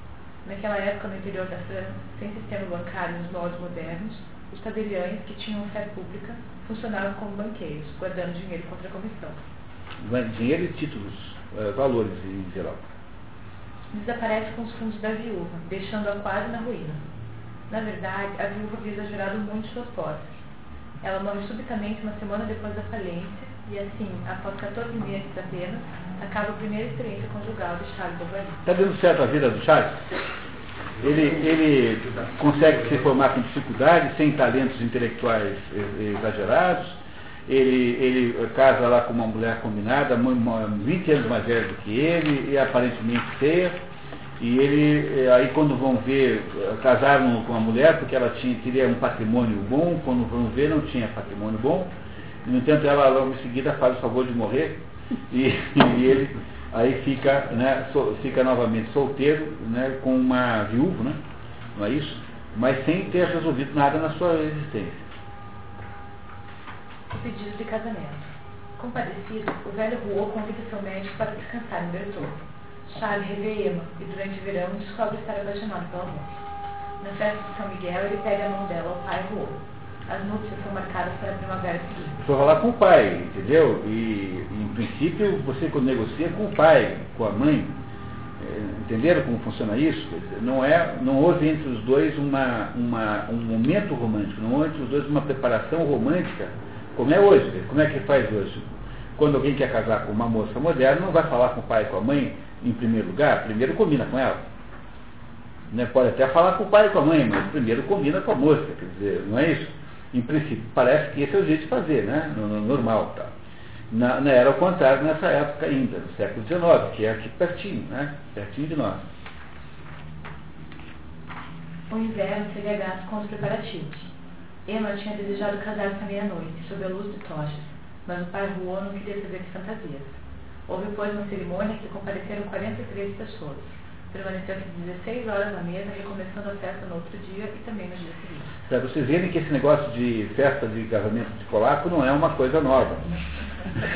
naquela época no interior da França, sem sistema bancário nos moldes modernos, os tabeliães, que tinham fé pública, funcionavam como banqueiros, guardando dinheiro contra a comissão. Dinheiro e títulos, eh, valores em geral. Desaparece com os fundos da viúva, deixando-a quase na ruína. Na verdade, a viúva havia exagerado muito suas posses ela morre subitamente uma semana depois da falência e assim, após 14 meses apenas, acaba a primeira experiência conjugal de Charles Bovary. Está dando certo a vida do Charles? Ele, ele consegue se formar com dificuldade, sem talentos intelectuais exagerados. Ele, ele casa lá com uma mulher combinada, 20 anos mais velha do que ele, e aparentemente feia e ele, eh, aí quando vão ver, eh, casaram com a mulher porque ela tinha, queria um patrimônio bom, quando vão ver não tinha patrimônio bom. No entanto, ela logo em seguida faz o favor de morrer e, e ele aí fica, né, so, fica novamente solteiro, né, com uma viúva, né, não é isso? Mas sem ter resolvido nada na sua existência. O pedido de casamento. Compadecido, o velho Rouault convida seu médico para descansar em Bertoldo. Charles revê Emma e durante o verão descobre estar apaixonado pela moça. Na festa de São Miguel, ele pede a mão dela ao pai Ruo. As núpcias são marcadas para a primavera seguinte. Foi falar com o pai, entendeu? E, em princípio, você negocia com o pai, com a mãe. É, entenderam como funciona isso? Não, é, não houve entre os dois uma, uma, um momento romântico, não houve entre os dois uma preparação romântica, como é hoje. Como é que faz hoje? Quando alguém quer casar com uma moça moderna, não vai falar com o pai e com a mãe em primeiro lugar, primeiro combina com ela. Né? Pode até falar com o pai e com a mãe, mas primeiro combina com a moça, quer dizer, não é isso? Em princípio, parece que esse é o jeito de fazer, né? No, no normal. Tá? Na, na, era o contrário nessa época ainda, no século XIX, que é aqui pertinho, né? Pertinho de nós. O inverno seria gasto com os preparativos. Emma tinha desejado casar-se à meia-noite, sob a luz de tochas, mas o pai Ruô não queria saber de fantasias. Houve, pois, uma cerimônia que compareceram 43 pessoas. Permaneceu-se 16 horas na mesa, recomeçando a festa no outro dia e também no dia seguinte. Para vocês verem que esse negócio de festa de casamento de polaco não é uma coisa nova.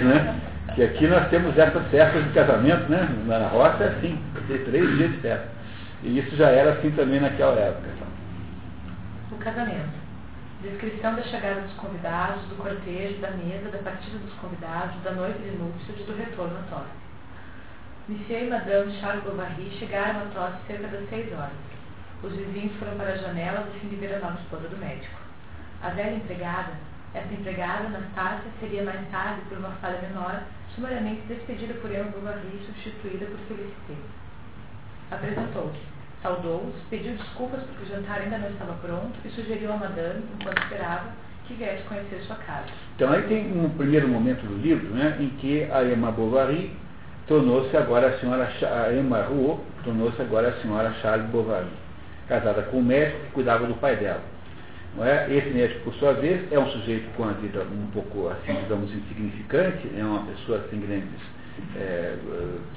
né? Que aqui nós temos essas festas de casamento, né? Na roça é assim, tem três dias de festa. E isso já era assim também naquela época. O casamento. Descrição da chegada dos convidados, do cortejo, da mesa, da partida dos convidados, da noite de núpcias e do retorno à tosse. Monsieur e Madame Charles Bovary chegaram à tosse cerca das seis horas. Os vizinhos foram para as janelas a fim de ver a nova esposa do médico. A velha empregada, essa empregada, Anastácia, seria mais tarde, por uma falha menor, sumariamente despedida por Emma Bovary e substituída por Felicité. Apresentou-se Saudou-os, pediu desculpas porque o jantar ainda não estava pronto e sugeriu a madame, enquanto esperava, que viesse conhecer sua casa. Então aí tem um primeiro momento do livro, né, em que a Emma Bovary tornou-se agora a senhora Emma Rouault tornou-se agora a senhora Charles Bovary, casada com um médico que cuidava do pai dela. Não é? Esse médico, por sua vez, é um sujeito com a vida um pouco, assim, digamos, insignificante, é uma pessoa sem grandes, é,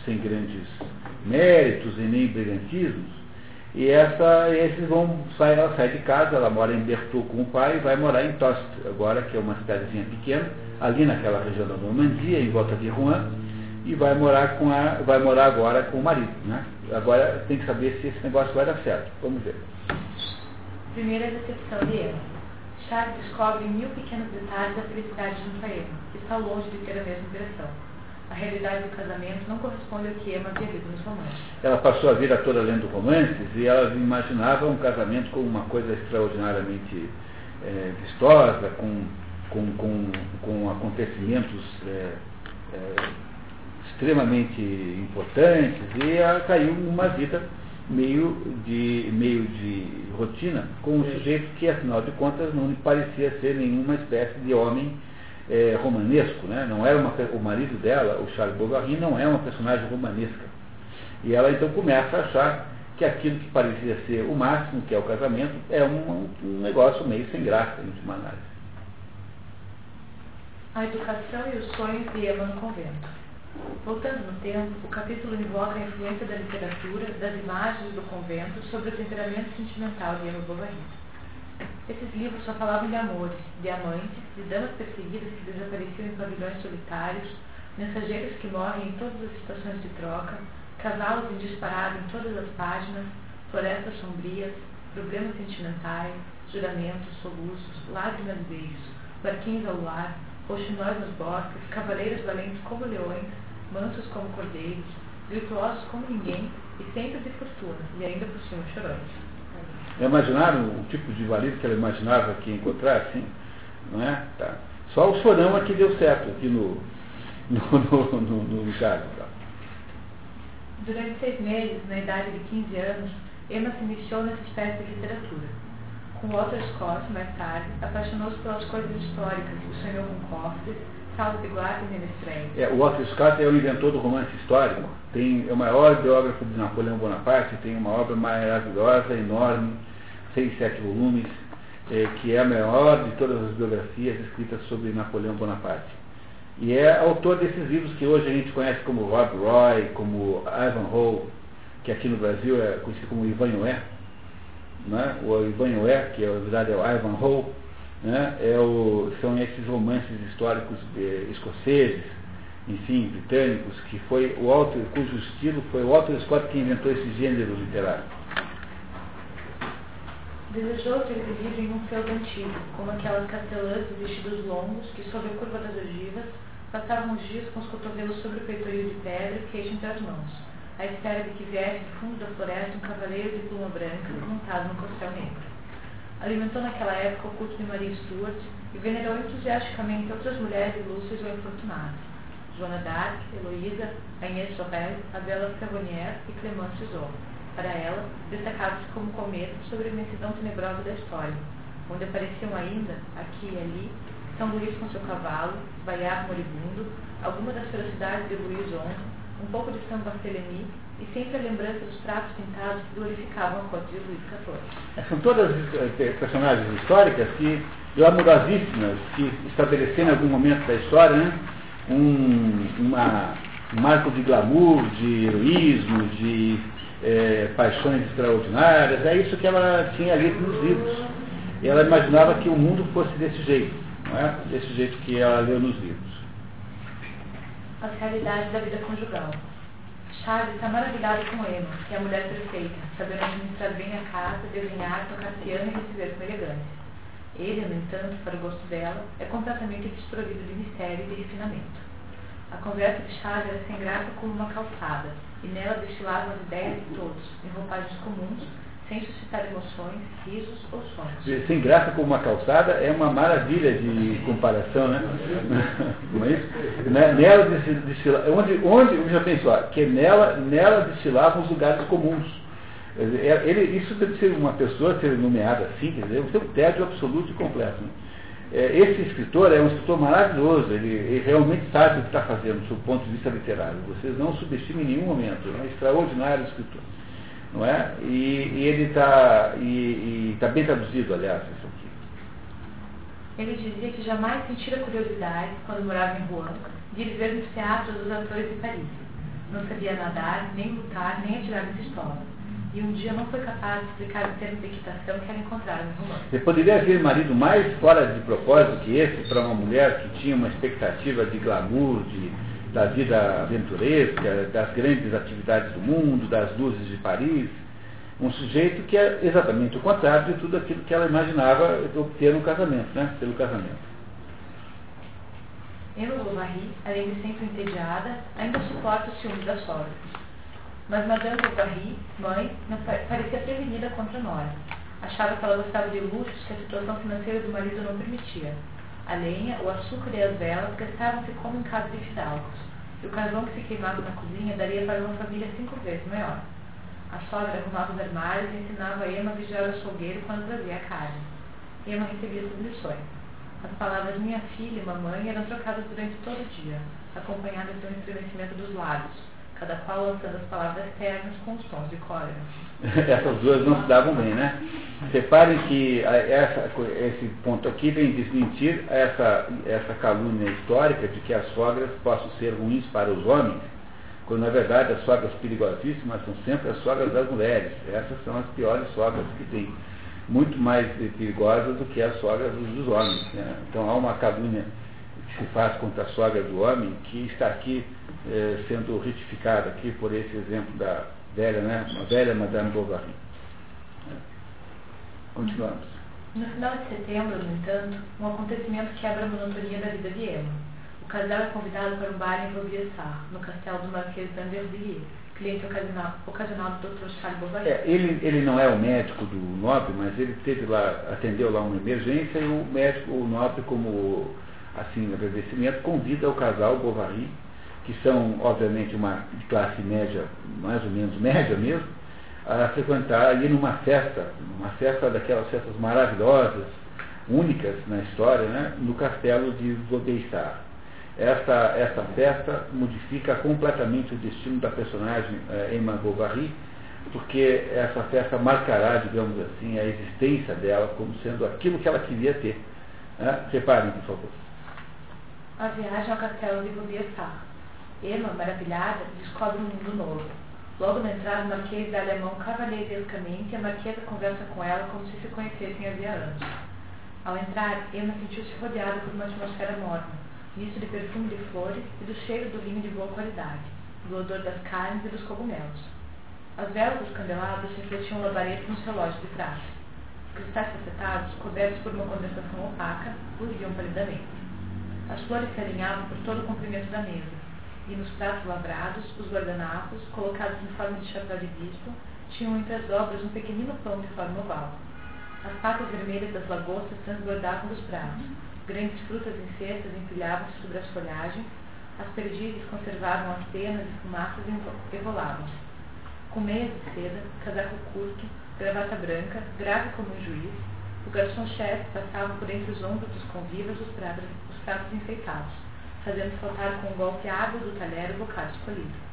sem grandes méritos e nem brilhantismos, e essa, esses vão sair, ela sai de casa, ela mora em Berthaud com o pai e vai morar em Tost, agora que é uma cidadezinha pequena, ali naquela região da Normandia, em volta de Rouen, e vai morar com a, vai morar agora com o marido, né? Agora tem que saber se esse negócio vai dar certo. Vamos ver. Primeira decepção de Emma. Charles descobre mil pequenos detalhes da felicidade junto a Emma, que está longe de ter a mesma direção a realidade do casamento não corresponde ao que Emma havia lido nos romances. Ela passou a vida toda lendo romances e ela imaginava um casamento como uma coisa extraordinariamente é, vistosa, com, com, com, com acontecimentos é, é, extremamente importantes e ela caiu numa vida meio de, meio de rotina com um sujeito que, afinal de contas, não parecia ser nenhuma espécie de homem é, romanesco, né? não era uma, o marido dela, o Charles Bovary, não é uma personagem romanesca. E ela então começa a achar que aquilo que parecia ser o máximo, que é o casamento, é um, um negócio meio sem graça, em última análise. A educação e os sonhos de Emma no convento. Voltando no tempo, o capítulo invoca a influência da literatura, das imagens do convento sobre o temperamento sentimental de Emma Bovary. Esses livros só falavam de amores, de amantes, de damas perseguidas que desapareciam em pavilhões solitários, mensageiros que morrem em todas as situações de troca, cavalos em disparado em todas as páginas, florestas sombrias, problemas sentimentais, juramentos, soluços, lágrimas e beijos, barquinhos ao luar, roxinóis nos bosques, cavaleiros valentes como leões, mansos como cordeiros, virtuosos como ninguém e sempre de fortuna, e ainda por cima chorões. Imaginaram o tipo de marido que ela imaginava que ia encontrar, assim? Não é? Tá. Só o chorão aqui deu certo, aqui no, no, no, no, no. Tá. Durante seis meses, na idade de 15 anos, Emma se iniciou nessa espécie de literatura. Com Walter Scott, mais tarde, apaixonou-se pelas coisas históricas e sonhou com cofres, É, o Walter Scott é o inventor do romance histórico. Tem, é o maior biógrafo de Napoleão Bonaparte, tem uma obra maravilhosa, enorme, seis, sete volumes, é, que é a maior de todas as biografias escritas sobre Napoleão Bonaparte. E é autor desses livros que hoje a gente conhece como Rob Roy, como Ivan Hall, que aqui no Brasil é conhecido como Ivan Noé. Né? O Ivan Noé, que na verdade é o Ivan Hall, né? é o, são esses romances históricos de, escoceses, enfim, britânicos, que foi o cujo estilo foi o Walter Scott que inventou esse gênero literário. Desejou ter vivido em um feudo antigo, como aquelas castelãs de vestidos longos que, sob a curva das ogivas, passavam os dias com os cotovelos sobre o peitoril de pedra e queixo entre as mãos, à espera de que viesse do fundo da floresta um cavaleiro de pluma branca montado num corcel negro. Alimentou naquela época o culto de Maria Stuart e venerou entusiasticamente outras mulheres ilustres ou infortunadas, Joana d'Arc, Heloísa, Agnès Sorel, a Bela Savonier e Clemence Zola para ela, destacava-se como cometa sobre a imensidão tenebrosa da história, onde apareciam ainda, aqui e ali, São Luís com seu cavalo, Baiar moribundo, alguma das ferocidades de Luís XI, um pouco de São Barthélemy e sempre a lembrança dos pratos pintados que glorificavam a corte de Luís XIV. São todas eh, personagens históricas que, glamurosíssimas, que estabeleceram em algum momento da história né, um, uma, um marco de glamour, de heroísmo, de é, paixões extraordinárias, é isso que ela tinha lido nos livros. E ela imaginava que o mundo fosse desse jeito, não é? Desse jeito que ela leu nos livros. As realidades da vida conjugal. Charles está maravilhado com Emma, que é a mulher perfeita, sabendo administrar bem a casa, desenhar, tocar piano e receber com elegância. Ele, no entanto, para o gosto dela, é completamente desprovido de mistério e de refinamento. A conversa de Charles era sem graça como uma calçada, e nela destilavam as ideias de todos, em roupagens comuns, sem suscitar emoções, risos ou sonhos. Sem graça como uma calçada é uma maravilha de comparação, né? Não é isso? Né? Nela destilavam, onde, onde, já pensou, que nela, nela destilavam os lugares comuns. Ele, isso deve ser uma pessoa ser nomeada assim, quer dizer, um tédio absoluto e completo. Né? É, esse escritor é um escritor maravilhoso, ele, ele realmente sabe o que está fazendo do ponto de vista literário. Vocês não subestimem em nenhum momento, é um extraordinário escritor. Não é? E, e ele está e, tá bem traduzido, aliás, isso aqui. Ele dizia que jamais sentira curiosidade, quando morava em Rouen, de ver nos teatros dos atores de Paris. Não sabia nadar, nem lutar, nem atirar de pistola e um dia não foi capaz de explicar o termo de equitação que ela encontrara no romance. Você poderia haver marido mais fora de propósito que esse para uma mulher que tinha uma expectativa de glamour, de, da vida aventuresca, das grandes atividades do mundo, das luzes de Paris. Um sujeito que é exatamente o contrário de tudo aquilo que ela imaginava obter no casamento, né? pelo casamento. Emma Bovary, além de sempre entediada, ainda suporta o ciúme da sogra mas Madame Bovary, mãe, parecia prevenida contra Nora. Achava que ela gostava de luxos que a situação financeira do marido não permitia. A lenha, o açúcar e as velas gastavam-se como em casa de fidalgos, e o carvão que se queimava na cozinha daria para uma família cinco vezes maior. A sogra arrumava os armários e ensinava a Emma a vigiar o açougueiro quando trazia a carne. Emma recebia suas lições. As palavras minha filha e mamãe eram trocadas durante todo o dia, acompanhadas de um estremecimento dos lábios, cada qual lançando as palavras ternas com os tons de cólera. Essas duas não se davam bem, né? Reparem que essa, esse ponto aqui vem desmentir essa, essa calúnia histórica de que as sogras possam ser ruins para os homens, quando na verdade as sogras perigosíssimas são sempre as sogras das mulheres. Essas são as piores sogras que tem, muito mais perigosas do que as sogras dos homens. Né? Então há uma calúnia se faz contra a sogra do homem que está aqui eh, sendo retificada aqui por esse exemplo da velha, né? Uma velha Madame Bovary. Continuamos. No final de setembro, no entanto, um acontecimento quebra a monotonia da vida de Emma. O casal é convidado para um bar em Vaubyessard, no castelo do Marquês d'Andervilliers, cliente ocasional, ocasional do Dr. Charles Bovary. É, ele, ele não é o médico do Nobre, mas ele teve lá, atendeu lá uma emergência e o médico, o Nobre, como assim, agradecimento, convida o casal Bovary que são, obviamente, uma classe média, mais ou menos média mesmo, a frequentar ali numa festa, uma festa daquelas festas maravilhosas, únicas na história, né, no castelo de Vaubyessard. Esta, esta festa modifica completamente o destino da personagem eh, Emma Bovary, porque essa festa marcará, digamos assim, a existência dela como sendo aquilo que ela queria ter. Né? Reparem, por favor. A viagem ao castelo de Vaubyessard Emma, maravilhada, descobre um mundo novo. Logo na entrada, o Marquês dá-lhe a mão cavalheirescamente e a Marquesa conversa com ela como se se conhecessem havia anos. Ao entrar, Emma sentiu-se rodeada por uma atmosfera morna, misto de perfume de flores e do cheiro do vinho de boa qualidade, do odor das carnes e dos cogumelos. As velas dos candelabros refletiam labaredas nos relógios de prata. Os cristais facetados, cobertos por uma condensação opaca, luziam palidamente. As flores se alinhavam por todo o comprimento da mesa, e nos pratos lavrados, os guardanapos, colocados em forma de chapéu de bispo, tinham entre as dobras um pequenino pão de forma oval. As patas vermelhas das lagostas transbordavam dos pratos, grandes frutas em cestas empilhavam-se sobre as folhagens, as perdizes conservavam as penas e fumaças evolavam-se. Com meias de seda, casaco curto, gravata branca, grave como um juiz, o garçom-chefe passava por entre os ombros dos convivas os pratos, os pratos enfeitados fazendo saltar com um golpe água do talher o bocado escolhido.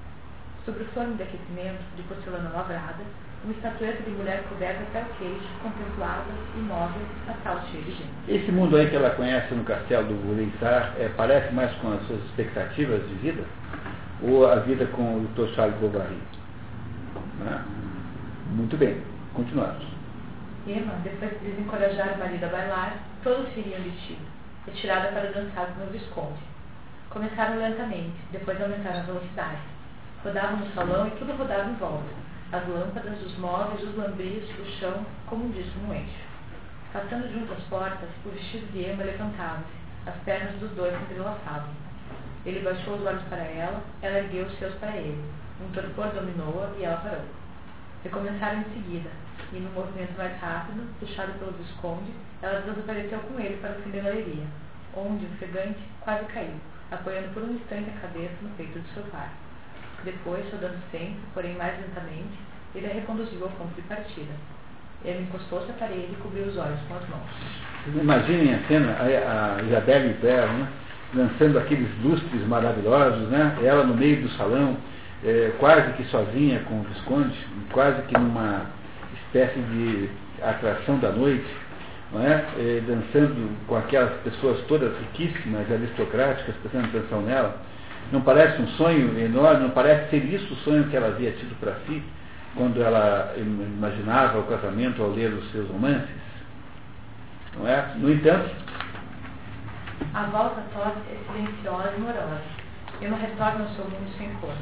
Sobre o forno de aquecimento, de porcelana lavrada, uma estatueta de mulher coberta até o queixo, contemplava, imóvel, a sala cheia de gente. Esse mundo aí que ela conhece no castelo do Boulensar é, parece mais com as suas expectativas de vida? Ou a vida com o Dr. Charles Bovary? Né? Muito bem, continuamos. Emma, depois de desencorajar o marido a bailar, todos iriam vestido, retirada para dançar com o Visconde Começaram lentamente, depois aumentaram a velocidade. Rodavam no salão e tudo rodava em volta. As lâmpadas, os móveis, os lambrios, o chão, como um disco no eixo. Passando junto às portas, o vestido de Emma levantava-se, as pernas dos dois se entrelaçavam. Ele baixou os olhos para ela, ela ergueu os seus para ele. Um torpor dominou-a e ela parou. Recomeçaram em seguida, e no movimento mais rápido, puxado pelo Visconde, ela desapareceu com ele para o da galeria, onde, ofegante, quase caiu apoiando por um instante a cabeça no peito do pai. Depois, rodando sempre, porém mais lentamente, ele a reconduziu ao ponto de partida. Ele encostou-se à parede e cobriu os olhos com as mãos. Imaginem a cena, a, a Isabelle Impero, né? lançando aqueles lustres maravilhosos, né? ela no meio do salão, é, quase que sozinha com o Visconde, quase que numa espécie de atração da noite, é? Eh, dançando com aquelas pessoas todas riquíssimas, aristocráticas, prestando atenção nela. Não parece um sonho enorme, não parece ser isso o sonho que ela havia tido para si, quando ela imaginava o casamento ao ler os seus romances? Não é? No entanto. A volta toda é silenciosa e morosa. Eu não retorno ao seu mundo sem cor.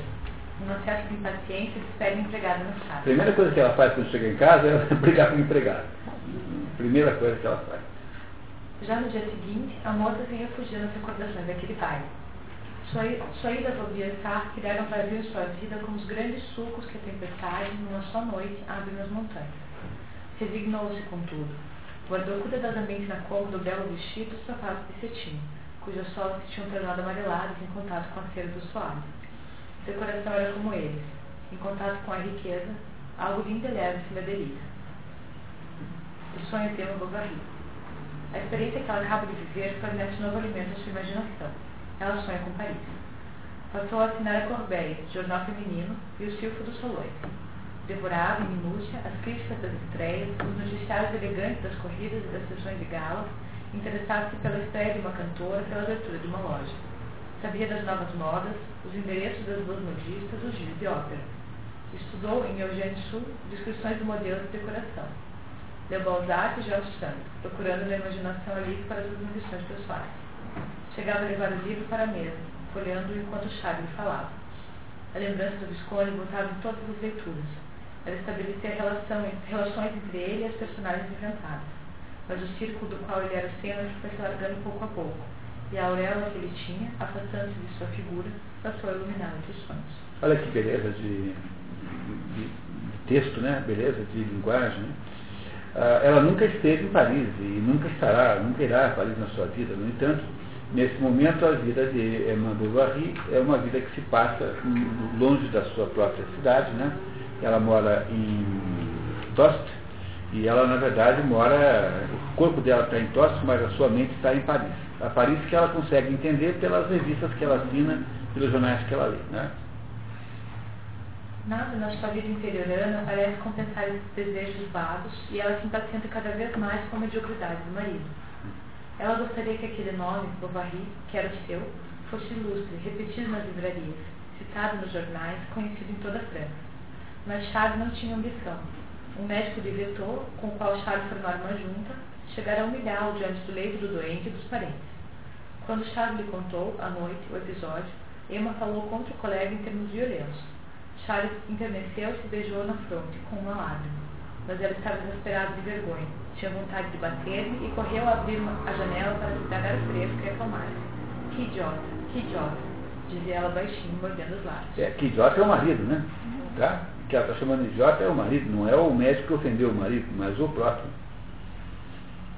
Um acesso de impaciência despede o empregado no casa. A primeira coisa que ela faz quando chega em casa é brigar com o empregado. Primeira coisa que ela faz. Já no dia seguinte, a moça se refugia nas recordações daquele baile. Sua, sua ida ao que deram vazio em sua vida como os grandes sulcos que a tempestade, numa só noite, abre nas montanhas. Resignou-se, contudo. Guardou cuidadosamente na cômoda o belo vestido e sapatos de cetim, cujas solas se tinham tornado amareladas em contato com a cera do suave. Seu coração era como eles, em contato com a riqueza, algo de indelével se lhe aderia o sonho de uma Bovary. A experiência que ela acaba de viver fornece novo alimento à sua imaginação. Ela sonha com Paris. Passou a assinar a Corbeia, jornal feminino, e o Silfo dos Solões. Devorava em minúcia as críticas das estreias, os noticiários elegantes das corridas e das sessões de galas, interessava-se pela estreia de uma cantora, pela abertura de uma loja. Sabia das novas modas, os endereços das duas modistas, os dias de ópera. Estudou em Eugênio Sul descrições do modelo de decoração. Leu Balzac e George Sand, procurando na imaginação ali para as ambições pessoais. Chegava a levar o livro para a mesa, folheando enquanto Charlie falava. A lembrança do Visconde voltava em todas as leituras. Ela estabelecia relação, relações entre ele e as personagens inventadas. Mas o círculo do qual ele era o centro foi se largando pouco a pouco, e a auréola que ele tinha, afastando-se de sua figura, passou a iluminar outros sonhos. Olha que beleza de, de, de texto, né? beleza de linguagem. Né? Ah, ela nunca esteve em Paris e nunca estará, nunca irá a Paris na sua vida. No entanto, nesse momento a vida de Emma Bovary é uma vida que se passa longe da sua própria cidade. Né? Ela mora em Tostes e ela, na verdade, mora, o corpo dela está em Tostes, mas a sua mente está em Paris. A Paris que ela consegue entender pelas revistas que ela assina, pelos jornais que ela lê. Né? Nada na sua vida interiorana parece compensar esses desejos vagos e ela se impacienta cada vez mais com a mediocridade do marido. Ela gostaria que aquele nome, Bovary, que era o seu, fosse ilustre, repetido nas livrarias, citado nos jornais, conhecido em toda a França. Mas Charles não tinha ambição. Um médico lhe vetou, com o qual Charles formara uma junta, chegara a humilhá-lo diante do leito do doente e dos parentes. Quando Charles lhe contou, à noite, o episódio, Emma falou contra o colega em termos violentos Charles enterneceu-se e beijou na fronte, com uma lágrima. Mas ela estava desesperada de vergonha. Tinha vontade de bater-me e correu a abrir a janela para se dar ar fresco e acalmar-se. Que idiota, que idiota, dizia ela baixinho, mordendo os lábios. É, que idiota é o marido, né? Tá? que ela está chamando de idiota é o marido, não é o médico que ofendeu o marido, mas o próprio.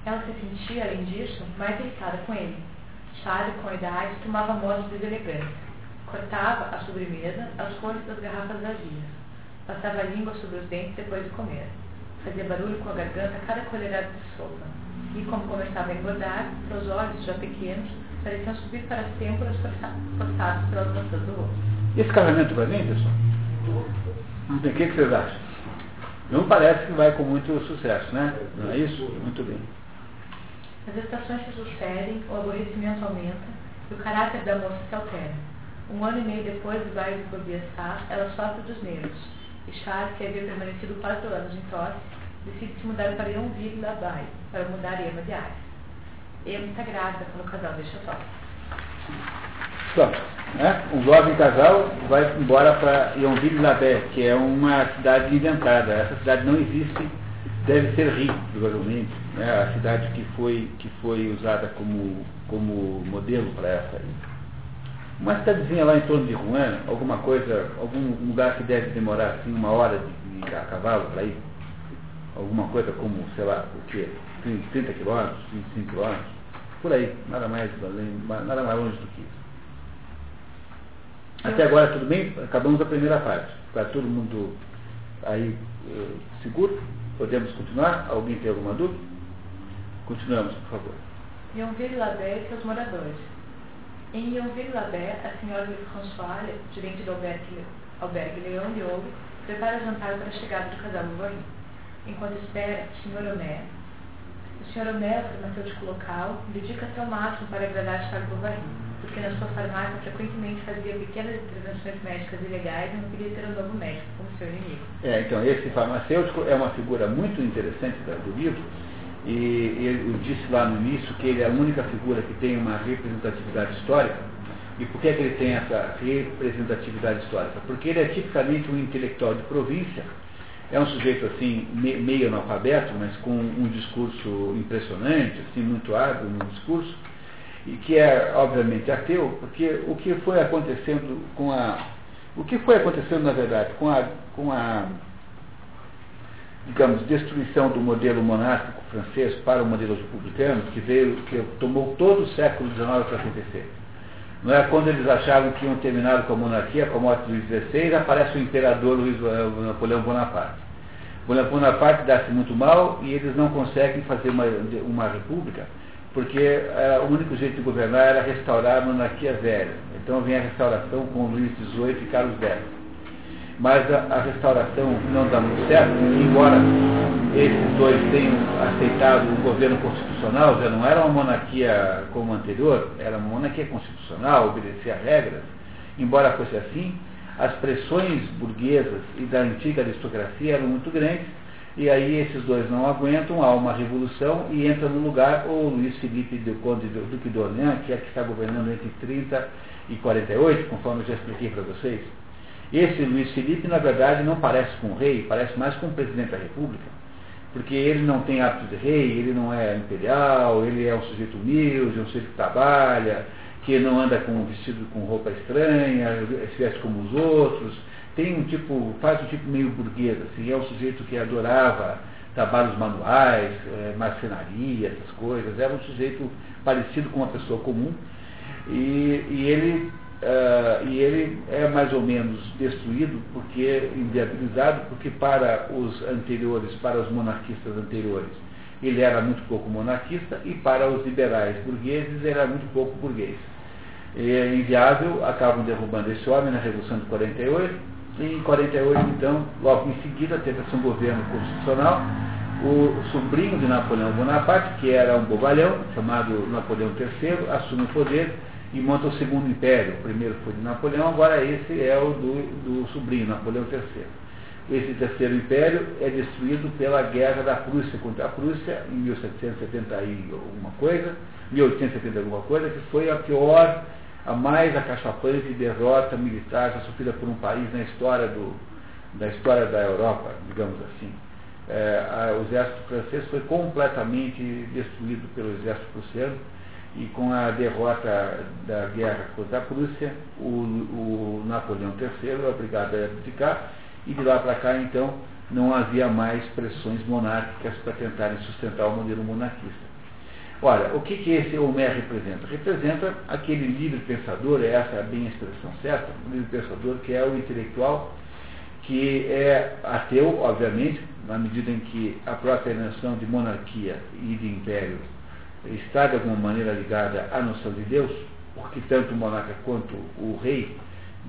Ela se sentia, além disso, mais irritada com ele. Charles, com a idade, tomava modos deselegância Cortava a sobremesa as cores das garrafas vazias. Passava a língua sobre os dentes depois de comer. Fazia barulho com a garganta a cada colherada de sopa. E, como começava a engordar, seus olhos, já pequenos, pareciam subir para as têmporas forçados pelas maçãs do rosto. E esse casamento vai bem, pessoal? O que, que vocês acham? Não parece que vai com muito sucesso, né? Não é isso? Muito bem. As estações se sucedem, o aborrecimento aumenta e o caráter da moça se altera. Um ano e meio depois do baile de Bobiaçá, ela sofre dos nervos. E que havia permanecido quatro anos em tosse, decide se mudar para Yonville da Baie, para mudar Emma de Ares. Emma está grávida quando o casal deixa tosse. Pronto. Né? Um jovem casal vai embora para Yonville-la-Baie, que é uma cidade inventada. Essa cidade não existe, deve ser Rio, provavelmente. Né? A cidade que foi, que foi usada como, como modelo para essa. Uma cidadezinha lá em torno de Rouen, alguma coisa, algum lugar que deve demorar assim uma hora de, de a cavalo para ir. Alguma coisa como, sei lá, o quê? 30 quilômetros, 25 quilômetros, por aí, nada mais, nada mais longe do que isso. Até agora tudo bem? Acabamos a primeira parte. Está todo mundo aí uh, seguro? Podemos continuar? Alguém tem alguma dúvida? Continuamos, por favor. Yonville Labé e seus moradores. Em Yonville-Labert, a senhora de François, gerente do albergue, albergue Leão de Ouro, prepara jantar para a chegada do casal Bovary. Enquanto espera, o Sr. Homé, o Sr. Homé, farmacêutico local, dedica-se ao máximo para agradar Charles Bovary, porque na sua farmácia frequentemente fazia pequenas intervenções médicas ilegais e não queria ter um novo médico como seu inimigo. É, então, esse farmacêutico é uma figura muito interessante do livro, e ele, eu disse lá no início que ele é a única figura que tem uma representatividade histórica. E por que, é que ele tem essa representatividade histórica? Porque ele é tipicamente um intelectual de província, é um sujeito assim, meio analfabeto, mas com um discurso impressionante, assim, muito hábil no discurso, e que é obviamente ateu, porque o que foi acontecendo com a. O que foi acontecendo, na verdade, com a, com a digamos, destruição do modelo monárquico francês para o modelo republicano, que veio, que tomou todo o século XIX para acontecer. Não é quando eles achavam que iam terminar com a monarquia, com a morte de Luís XVI, aparece o imperador Luís, eh, Napoleão Bonaparte. Bonaparte dá-se muito mal e eles não conseguem fazer uma, uma república, porque é, o único jeito de governar era restaurar a monarquia velha. Então vem a restauração com Luís XVIII e Carlos X. Mas a, a restauração não dá muito certo, embora esses dois tenham aceitado um governo constitucional, já não era uma monarquia como a anterior, era uma monarquia constitucional, obedecia regras, embora fosse assim, as pressões burguesas e da antiga aristocracia eram muito grandes, e aí esses dois não aguentam, há uma revolução e entra no lugar o Luiz Felipe de Conde do Duque de Orleans, que é que está governando entre 30 e 48, conforme eu já expliquei para vocês. Esse Luiz Felipe, na verdade, não parece com o rei, parece mais com o presidente da República, porque ele não tem hábitos de rei, ele não é imperial, ele é um sujeito humilde, um sujeito que trabalha, que não anda com um vestido com roupa estranha, se veste como os outros, tem um tipo, faz um tipo meio burguês, assim, é um sujeito que adorava trabalhos manuais, é, marcenaria, essas coisas, era um sujeito parecido com uma pessoa comum, e, e ele Uh, e ele é mais ou menos destruído, porque inviabilizado, porque para os anteriores, para os monarquistas anteriores, ele era muito pouco monarquista, e para os liberais burgueses, era muito pouco burguês. E é inviável, acabam derrubando esse homem na Revolução de 48, e em 48, então, logo em seguida, teve-se um governo constitucional. O sobrinho de Napoleão Bonaparte, que era um bobalhão, chamado Napoleão III, assume o poder e monta o segundo império. O primeiro foi de Napoleão, agora esse é o do, do sobrinho, Napoleão III. Esse terceiro império é destruído pela guerra da Prússia contra a Prússia em 1770 e alguma coisa, 1870 alguma coisa, que foi a pior a mais acachapante derrota militar já sofrida por um país na história, do, da história da Europa, digamos assim. É, a, o exército francês foi completamente destruído pelo exército prussiano e com a derrota da guerra contra a Prússia, o, o Napoleão III é obrigado a abdicar e de lá para cá, então, não havia mais pressões monárquicas para tentarem sustentar o modelo monarquista. Olha, o que, que esse Homer representa? Representa aquele livre pensador, é essa bem a expressão certa, o livre pensador que é o intelectual, que é ateu, obviamente, na medida em que a própria noção de monarquia e de império está de alguma maneira ligada à noção de Deus, porque tanto o monarca quanto o rei,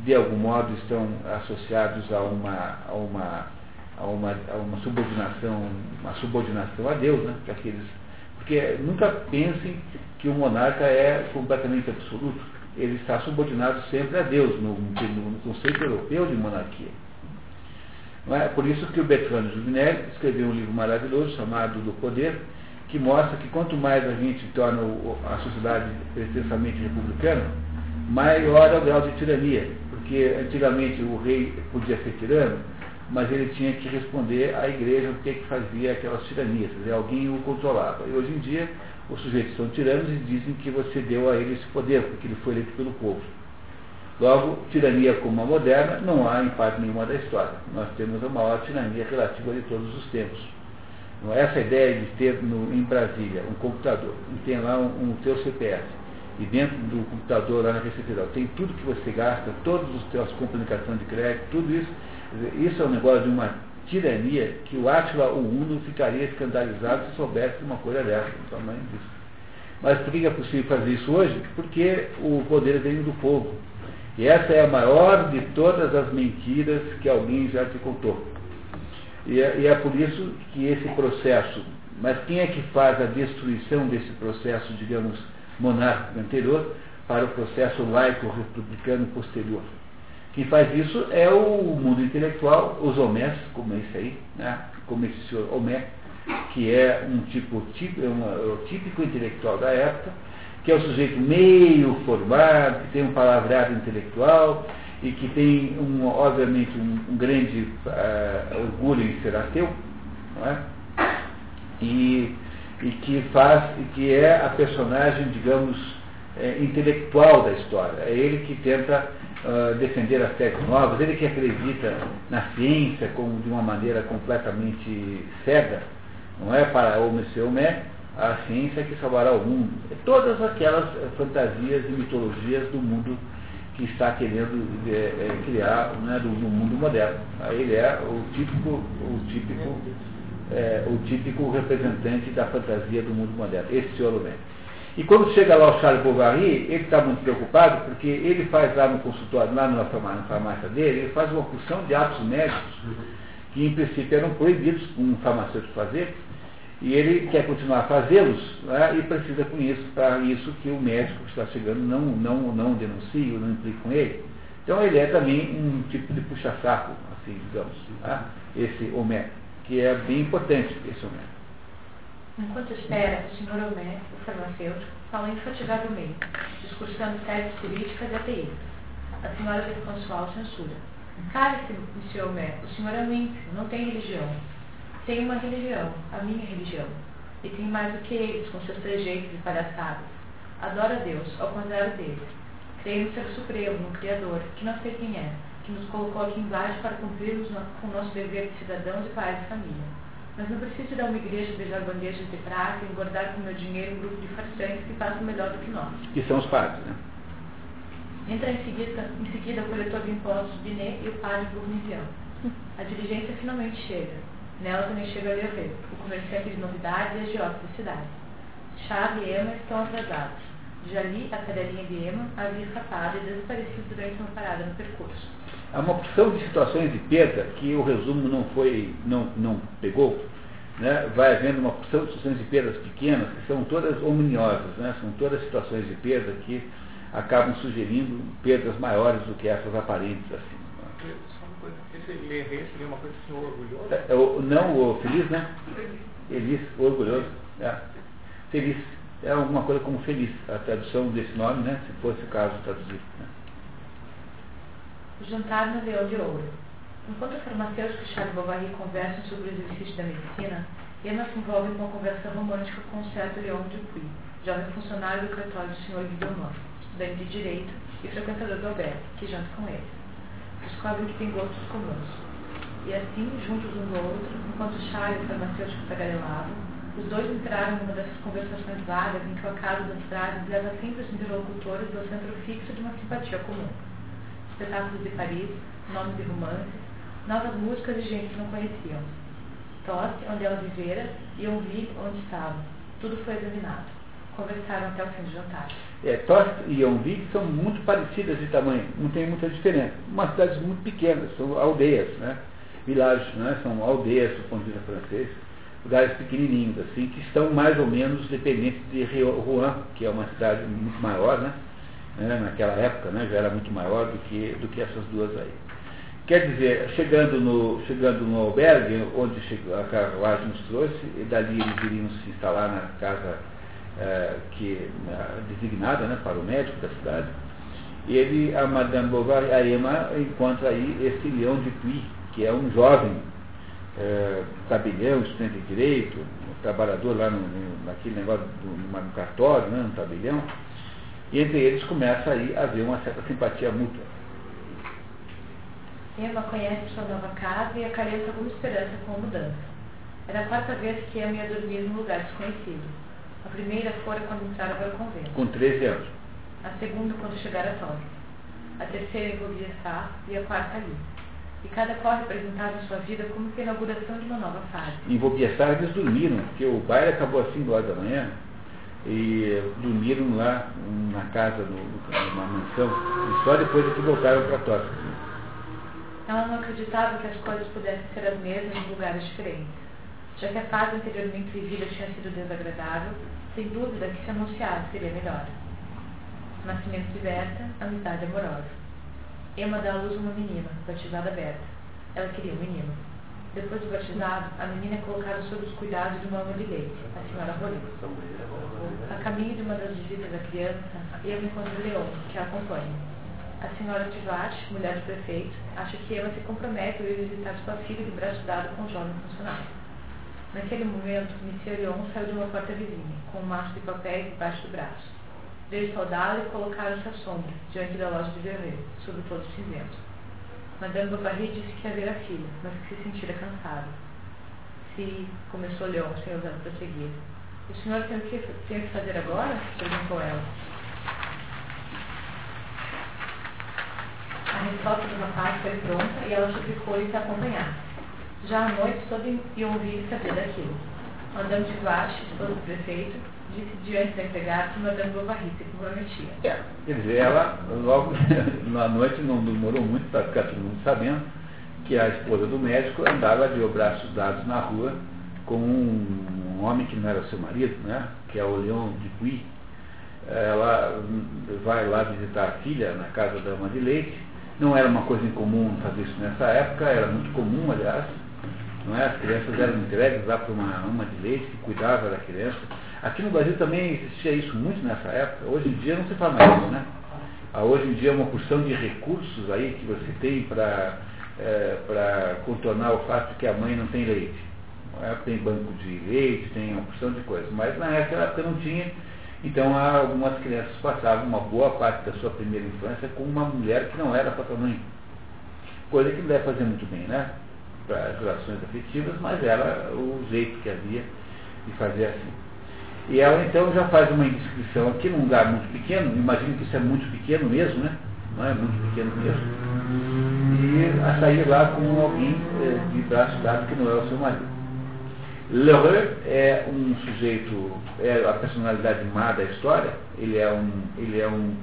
de algum modo, estão associados a uma, a uma, a uma, a uma subordinação, uma subordinação a Deus, né? que aqueles porque nunca pensem que o monarca é completamente absoluto. Ele está subordinado sempre a Deus, no, no conceito europeu de monarquia. É? Por isso que o Bertrand Juvinelli escreveu um livro maravilhoso chamado Do Poder, que mostra que quanto mais a gente torna a sociedade extensamente republicana, maior é o grau de tirania. Porque antigamente o rei podia ser tirano, mas ele tinha que responder à igreja o que, que fazia aquelas tiranias, dizer, alguém o controlava. E hoje em dia, os sujeitos são tiranos e dizem que você deu a ele esse poder, porque ele foi eleito pelo povo. Logo, tirania como a moderna não há em parte nenhuma da história. Nós temos a maior tirania relativa de todos os tempos. Essa ideia de ter no, em Brasília um computador e tem lá um, um teu CPF e dentro do computador lá na Receita tem tudo que você gasta, todas as suas comunicações de crédito, tudo isso isso é um negócio de uma tirania que o Átila, o Uno, ficaria escandalizado se soubesse uma coisa dessa, do tamanho disso. Mas por que é possível fazer isso hoje? Porque o poder vem do povo. E essa é a maior de todas as mentiras que alguém já te contou. E é, e é por isso que esse processo, mas quem é que faz a destruição desse processo, digamos, monárquico anterior para o processo laico-republicano posterior? Quem faz isso é o mundo intelectual, os homés, como esse aí, né? como esse senhor Homé, que é um tipo, tipo é um, é típico intelectual da época, que é o sujeito meio formado, que tem um palavreado intelectual e que tem, um, obviamente, um, um grande uh, orgulho em ser ateu, não é? E, e que faz, e que é a personagem, digamos, é, intelectual da história. É ele que tenta uh, defender as teses novas, ele que acredita na ciência como de uma maneira completamente cega, não é para o Homé, a ciência que salvará o mundo. É todas aquelas fantasias e mitologias do mundo que está querendo é, é, criar né, do, do, mundo moderno. Ele é o típico, o típico, é, o típico representante da fantasia do mundo moderno, esse senhor Homé. E quando chega lá o Charles Bovary, ele está muito preocupado porque ele faz lá no consultório, lá na farmácia dele, ele faz uma porção de atos médicos que em princípio eram proibidos um farmacêutico fazer, e ele quer continuar a fazê-los né, e precisa com isso, para isso que o médico que está chegando não, não, não denuncie, não implique com ele. Então ele é também um tipo de puxa-saco, assim, digamos, tá? esse Homero, que é bem importante esse Homero. Enquanto espera, o Sr. Homero, o farmacêutico, fala infatigavelmente, discursando teses políticas e ateístas. A senhora consual censura. Cale-se, Sr. Homero, o senhor é ímpio, não tem religião. Tem uma religião, a minha religião. E tem mais do que eles, com seus trejeitos e palhaçadas. Adora a Deus, ao contrário deles. Creio no Ser Supremo, no Criador, que não sei quem é, que nos colocou aqui embaixo para cumprirmos com o nosso dever de cidadãos e pais de família. Mas não preciso ir a uma igreja beijar bandejas de prata e engordar com meu dinheiro um grupo de farsantes que façam melhor do que nós. Que são os padres, né? Entra em seguida, em seguida o coletor de impostos Binet e o padre Bournivian. A diligência finalmente chega. Nela também chega a Leovê, o comerciante de novidades e agiota da cidade. Chave e Emma estão atrasados. Jali, a cadelinha de Emma, havia escapado e desaparecido durante uma parada no percurso. Há uma opção de situações de perda que o resumo não foi, não, não pegou. Né? Vai havendo uma opção de situações de perdas pequenas que são todas omniosas, né? são todas situações de perda que acabam sugerindo perdas maiores do que essas aparentes. Assim. Seria uma coisa assim, orgulhoso? É, o, não, o feliz, né? Feliz, orgulhoso. É. Feliz. É alguma coisa como feliz, a tradução desse nome, né? Se fosse o caso traduzir. Né? O jantar no Leão de Ouro. Enquanto o farmacêutico e Charles Bovary conversam sobre o exercício da medicina, Emma se envolve com uma conversa romântica com o certo Leon Dupuy, jovem funcionário do cartório do Sr. Guidomar, estudante de Direito e frequentador do Alberto, que janta com ele. Descobrem que têm gostos comuns. E assim, juntos um do outro, enquanto Charles farmacêutico tagarelavam, os dois entraram numa dessas conversações vagas em que o acaso das frases leva sempre os interlocutores ao centro fixo de uma simpatia comum espetáculos de Paris, nomes de romances, novas músicas e gente que não conheciam. Tosse, onde ela vivera, e ouvi onde estava. Tudo foi examinado. Conversaram até o fim do jantar. É, e Yonville são muito parecidas de tamanho, não tem muita diferença. Uma cidades muito pequenas, são aldeias, né? Vilagens, né? São aldeias do ponto de vista francês, lugares pequenininhos, assim, que estão mais ou menos dependentes de Rouen, que é uma cidade muito maior, né? né, naquela época, né, já era muito maior do que, do que essas duas aí. Quer dizer, chegando no, chegando no albergue, onde a carruagem nos trouxe, e dali eles iriam se instalar na casa é, que, designada né, para o médico da cidade, ele, a Madame Bovary, a Emma, encontra aí esse Leão de Puy, que é um jovem é, tabelião, estudante de direito, trabalhador lá no, no, naquele negócio do, no cartório, né, no tabelião, e entre eles começa aí a haver uma certa simpatia mútua. Emma conhece sua nova casa e acalenta alguma esperança com a mudança. Era a quarta vez que Emma ia dormir num lugar desconhecido. A primeira fora quando entraram para o convento. Com 13 anos. A segunda quando chegaram a Torres. A terceira em Vaubyessard e a quarta ali. E cada qual representava sua vida como que a inauguração de uma nova fase. Em Vaubyessard eles dormiram, porque o baile acabou às 5 horas da manhã e dormiram lá na casa, numa mansão, e só depois é que voltaram para Tóquio. Ela não acreditava que as coisas pudessem ser as mesmas em lugares diferentes. Já que a fase anteriormente vivida tinha sido desagradável, sem dúvida que se anunciasse seria melhor. Nascimento de Berta, amizade amorosa. Emma dá à luz uma menina, batizada Berta. Ela queria um menino. Depois do batizado, a menina é colocada sob os cuidados de uma ama de leite, a senhora Rolê. A caminho de uma das visitas da criança, Emma encontra Leon, que a acompanha. A senhora Tivat, mulher do prefeito, acha que Emma se compromete a visitar sua filha de braço dado com o jovem funcionário. Naquele momento, Monsieur Leon saiu de uma porta vizinha, com um maço de papéis debaixo do braço. Veio saudá-la e colocaram-se à sombra, diante da loja de Verré, sob o todo cinzento. Madame Bovary disse que havia filha, mas que se sentira cansada. Se, começou Leon, sem ousar prosseguir. O senhor tem o que, tem o que fazer agora? perguntou ela. A resposta do rapaz foi pronta e ela suplicou-lhe que a acompanhasse. Já à noite, soube e ouvi saber daquilo. Madame de Vache, esposa do prefeito, disse diante da empregada que Madame Bovary se comprometia. É, quer dizer, ela logo na noite não demorou muito para ficar todo mundo sabendo que a esposa do médico andava de braços dados na rua com um, um homem que não era seu marido, né, que é o Leon de Puy. Ela vai lá visitar a filha na casa da ama de leite. Não era uma coisa incomum fazer isso nessa época, era muito comum, aliás. Não é? As crianças eram entregues lá para uma ama de leite que cuidava da criança. Aqui no Brasil também existia isso muito nessa época. Hoje em dia não se faz mais isso, né? Ah, hoje em dia é uma porção de recursos aí que você tem para é, contornar o fato de que a mãe não tem leite. É? Tem banco de leite, tem uma porção de coisas. Mas na época não tinha. Então algumas crianças passavam uma boa parte da sua primeira infância com uma mulher que não era mãe. Coisa que não deve fazer muito bem, né? Para as relações afetivas, mas era o jeito que havia de fazer assim. E ela então já faz uma inscrição aqui num lugar muito pequeno, imagino que isso é muito pequeno mesmo, né? Não é muito pequeno mesmo. E a sair lá com alguém é, de braço dado que não é o seu marido. L'Heureux é um sujeito, é a personalidade má da história, ele é um, ele é um,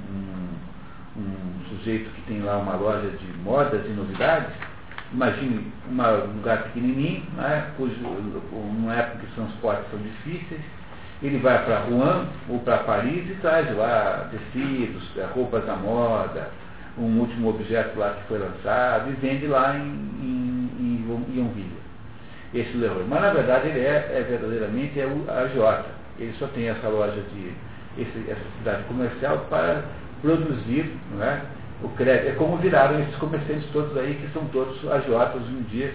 um, um sujeito que tem lá uma loja de modas e novidades, imagine um lugar pequenininho, né, cujo, numa época que os transportes são difíceis, ele vai para Rouen ou para Paris e traz lá tecidos, é, roupas da moda, um último objeto lá que foi lançado e vende lá em, em, em Yonville. Esse Leroy. Mas na verdade ele é, é verdadeiramente é o agiota. Ele só tem essa loja de esse, essa cidade comercial para produzir não é, o crédito. É como viraram esses comerciantes todos aí, que são todos agiotas um dia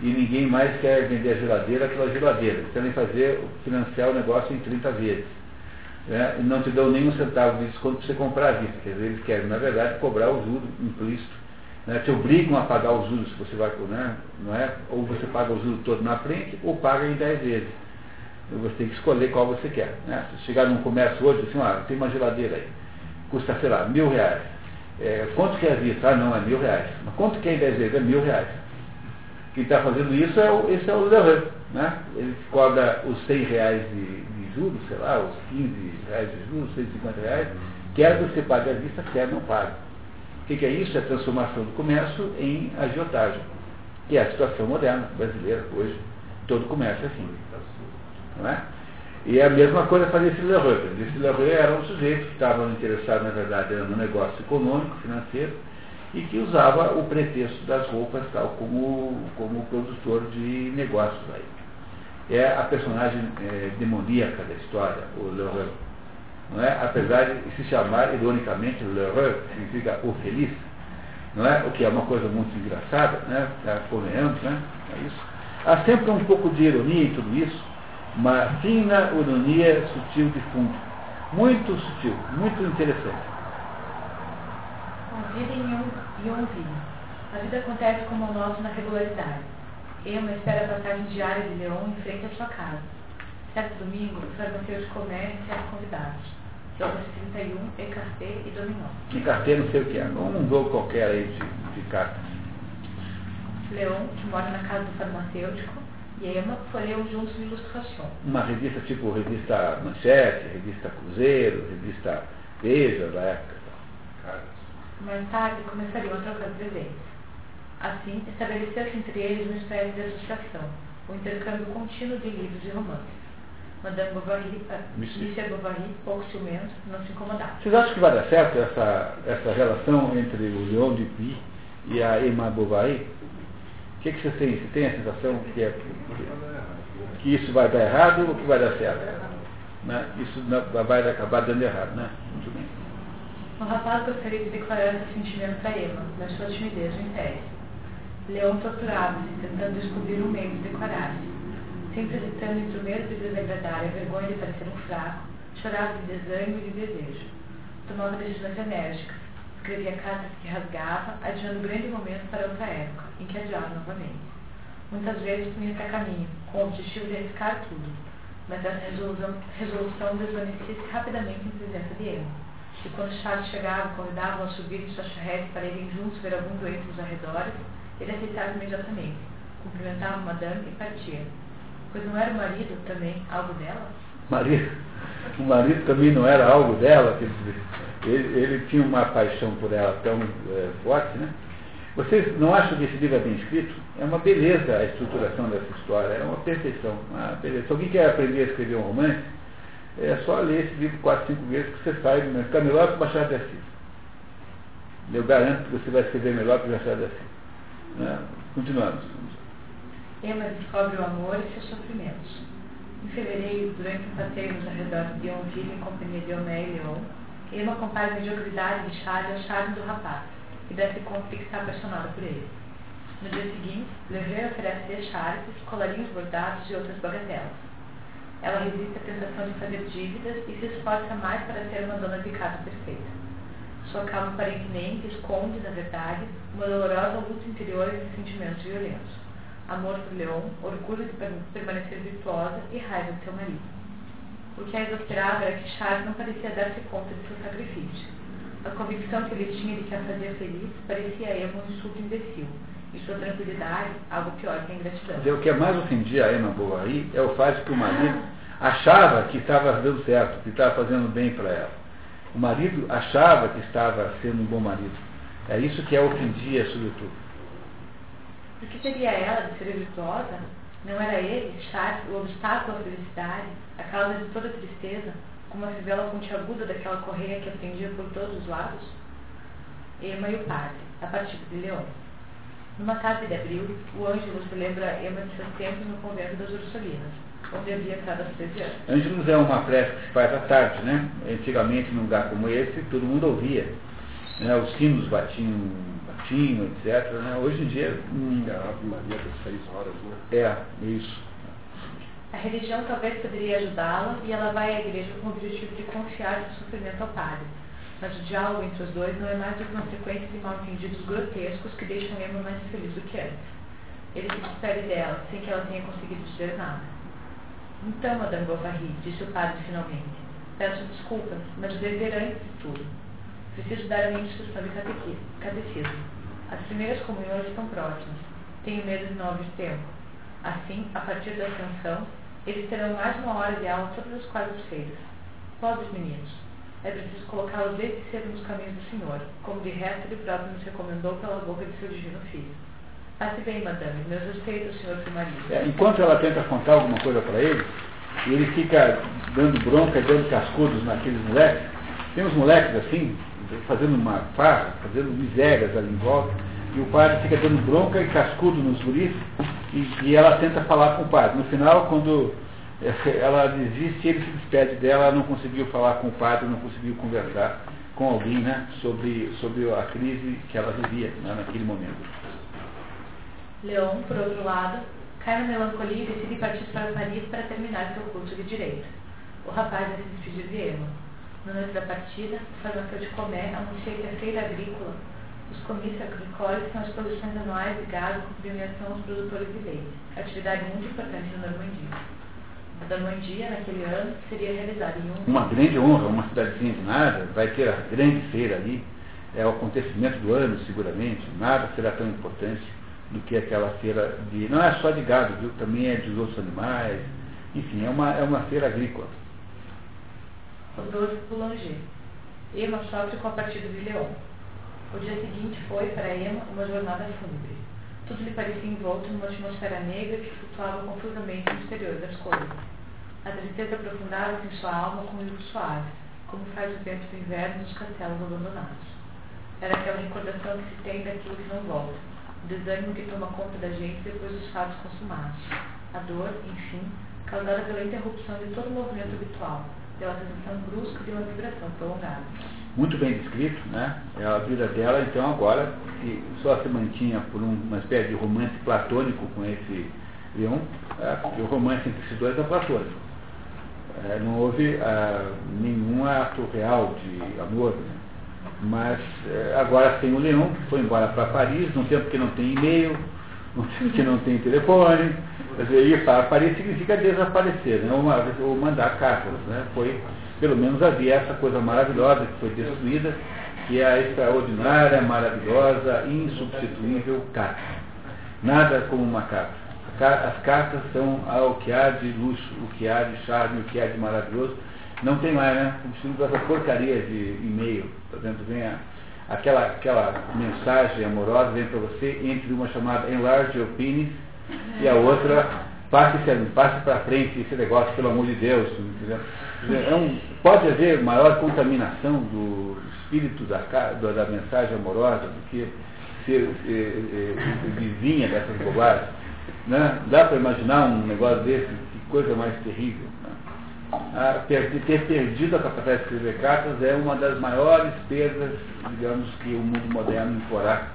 e ninguém mais quer vender a geladeira aquela geladeira. Eles querem fazer, financiar o negócio em 30 vezes. Né? E não te dão nem um centavo de desconto para você comprar a vista. Quer dizer, eles querem, na verdade, cobrar o juro implícito. Né? Te obrigam a pagar os juros se você vai, né? não é? Ou você paga o juro todo na frente, ou paga em 10 vezes. Você tem que escolher qual você quer. Né? Se chegar num comércio hoje, assim, ah, tem uma geladeira aí, custa, sei lá, mil reais. É, quanto que é a vista? Ah, não, é mil reais. Mas quanto que é em 10 vezes? É mil reais. Quem está fazendo isso é o, esse é o Levan, né? Ele cobra os 100 reais de, de, juros, sei lá, os 15 reais de juros, 150 reais, quer você pague à vista, quer não pague. O que, que é isso? É a transformação do comércio em agiotagem, que é a situação moderna brasileira hoje. Todo comércio é assim. Não é? E é a mesma coisa fazer esse Leroy. Esse Leroy era um sujeito que estava interessado, na verdade, no negócio econômico, financeiro, e que usava o pretexto das roupas tal como, como produtor de negócios aí. É a personagem é, demoníaca da história, o L'Heureux. Não é? Apesar de se chamar, ironicamente, L'Heureux, que significa o feliz, não é? o que é uma coisa muito engraçada, né? convenhamos, né? É isso. Há sempre um pouco de ironia em tudo isso, uma fina ironia sutil de fundo. Muito sutil, muito interessante. A vida em Yonville. A vida acontece com monótona na regularidade. Emma espera a passagem diária de Leon em frente à sua casa. Certo domingo, o farmacêutico comércio serve convidados. Jogos 31, Ecarté e Dominó. Ecarté não sei o que é. Um jogo qualquer aí de, de cartas. Leon, que mora na casa do farmacêutico, e Emma folheiam juntos de ilustração. Uma revista tipo revista Manchete, revista Cruzeiro, revista Veja da época. Mais tarde, começariam a trocar presentes. Assim, estabeleceu-se entre eles uma espécie de associação, o intercâmbio contínuo de livros e romances. Madame Bovary, uh, Monsieur Bovary, pouco ciumento, não se incomodava. Vocês acham que vai dar certo essa, essa relação entre o Leon de Puy e a Emma Bovary? Que, que vocês têm? Você tem a sensação que, é, que, que isso vai dar errado ou que vai dar certo? Né? Isso vai acabar dando errado, né? Muito bem. O rapaz gostaria de declarar seu sentimento para Emma, mas sua timidez o impede. Leão torturava-se, tentando descobrir um meio de declarar-se. Sempre hesitando entre o medo de desagradar e a vergonha de parecer um fraco, chorava de desânimo e de desejo. Tomava decisões enérgicas, escrevia cartas que rasgava, adiando grande momento para outra época, em que adiava novamente. Muitas vezes punha-se a caminho, com o objetivo de arriscar tudo, mas essa resolução, desvanecia-se rapidamente em presença de Emma e quando Charles chegava, convidavam a subir em sua charrete para irem juntos ver algum doente nos arredores, ele aceitava imediatamente, cumprimentava madame e partia. Pois não era o marido também algo dela? Marido, o marido também não era algo dela, quer dizer, ele, ele tinha uma paixão por ela tão é, forte, né? Vocês não acham que esse livro é bem escrito? É uma beleza a estruturação dessa história, é uma perfeição. Uma beleza. Se alguém quer aprender a escrever um romance, é só ler esse livro quatro, cinco vezes que você sai, fica melhor que o Machado de Assis. Eu garanto que você vai escrever melhor que o Machado de Assis. Né? Continuamos. Emma descobre o amor e seus sofrimentos. Em fevereiro, durante um passeio nos arredores de Yonville em companhia de Homé e Leon, Emma compara a mediocridade de Charlie ao charme do rapaz, e deve conta que está apaixonada por ele. No dia seguinte, Levé oferece a Charles colarinhos bordados e outras bagatelas. Ela resiste à tentação de fazer dívidas e se esforça mais para ser uma dona de casa perfeita. Sua calma aparentemente esconde, na verdade, uma dolorosa luta interior de sentimentos violentos amor por Leon, orgulho de permanecer virtuosa e raiva de seu marido. O que a exasperava era que Charles não parecia dar-se conta de seu sacrifício. A convicção que ele tinha de que a fazia feliz parecia a Emma um insulto imbecil, e sua tranquilidade algo pior que a ingratidão. O que mais ofendia a Emma Bovary é o fato que o marido achava que estava dando certo, que estava fazendo bem para ela. O marido achava que estava sendo um bom marido. É isso que a ofendia, sobretudo. O que seria ela de ser virtuosa? Não era ele, Charles, o obstáculo à felicidade, a causa de toda tristeza, como a fivela pontiaguda daquela correia que atendia por todos os lados? Emma e o padre, a partir de Leão. Numa tarde de abril, o Ângelo se lembra Emma de seus tempos no convento das Ursolinas, onde havia estado aos 13 anos. Ângelos é uma prece que se faz à tarde, né? Antigamente, num lugar como esse, todo mundo ouvia. Né? Os sinos batiam tinham, etc. Né? Hoje em dia. Hum, é a Ave Maria das seis horas, né? É, isso. A religião talvez poderia ajudá-la e ela vai à igreja com o objetivo de confiar seu sofrimento ao padre. Mas o diálogo entre os dois não é mais do que uma sequência de mal-entendidos grotescos que deixam Emma mais feliz do que antes. Ele se despede dela, sem que ela tenha conseguido dizer nada. Então, Madame Bovary, disse o padre finalmente, peço desculpas, mas dever antes de tudo. Preciso dar a minha instrução de catecismo. As primeiras comunhões estão próximas. Tenho medo de não haver tempo. Assim, a partir da ascensão, eles terão mais uma hora de aula todas as quartas-feiras. Pobres meninos. É preciso colocá-los desde cedo nos caminhos do Senhor, como de resto ele próprio nos recomendou pela boca de seu divino filho. Passe bem, madame. Meus respeitos, senhor marido. É, enquanto ela tenta contar alguma coisa para ele, e ele fica dando bronca e dando cascudos naqueles moleques, tem uns moleques assim, fazendo uma farra, fazendo misérias ali em volta, e o padre fica dando bronca e cascudo nos guris, e, e ela tenta falar com o padre. No final, quando ela desiste, ele se despede dela, ela não conseguiu falar com o padre, não conseguiu conversar com alguém né, sobre, sobre a crise que ela vivia né, naquele momento. Leon, por outro lado, cai na melancolia e decide partir para Paris para terminar seu curso de Direito. O rapaz vai se de Emma. Na noite da partida, o farmacêutico de Comé anuncia que a feira agrícola, os comícios agrícolas são as produções anuais de gado com premiação aos produtores de leite, atividade muito importante na Normandia. A Normandia, naquele ano, seria realizada em um... Uma grande honra, uma cidadezinha de nada, vai ter a grande feira ali, é o acontecimento do ano, seguramente, nada será tão importante do que aquela feira de... Não é só de gado, viu? Também é de outros animais, enfim, é uma, é uma feira agrícola doze Boulanger. Emma sofre com a partida de Leon. O dia seguinte foi, para Emma, uma jornada fúnebre. Tudo lhe parecia envolto numa atmosfera negra que flutuava confusamente no exterior das coisas. A tristeza aprofundava-se em sua alma com livros suaves, como faz o vento do inverno nos castelos abandonados. Era aquela recordação que se tem daquilo que não volta, o desânimo que toma conta da gente depois dos fatos consumados. A dor, enfim, causada pela interrupção de todo o movimento habitual, pela sensação brusca de uma vibração prolongada. Muito bem descrito, né? É a vida dela, então, agora, que só se mantinha por um, uma espécie de romance platônico com esse Leon, é, o romance entre esses dois é platônico. É, não houve é, nenhum ato real de amor, né? mas é, agora tem o Leon, que foi embora para Paris, num tempo que não tem e-mail, que não tem telefone, Quer dizer, ir para Paris significa desaparecer, né? ou, ou mandar cartas. Né? Foi, pelo menos havia essa coisa maravilhosa que foi destruída, que é a extraordinária, maravilhosa, insubstituível carta. Nada como uma carta. As cartas são o que há de luxo, o que há de charme, o que há de maravilhoso. Não tem mais, né? Substituindo essa porcaria de e-mail. Por exemplo, vem a, aquela, aquela mensagem amorosa vem para você entre uma chamada Enlarge Your Penis e a outra passe, passe para frente esse negócio, pelo amor de Deus. Entendeu? É um, pode haver maior contaminação do espírito da, da mensagem amorosa do que ser é, é, vizinha dessas bobagens. Né? Dá para imaginar um negócio desse? Que coisa mais terrível. Né? Ter, ter perdido a capacidade de escrever cartas é uma das maiores perdas, digamos, que o mundo moderno imporá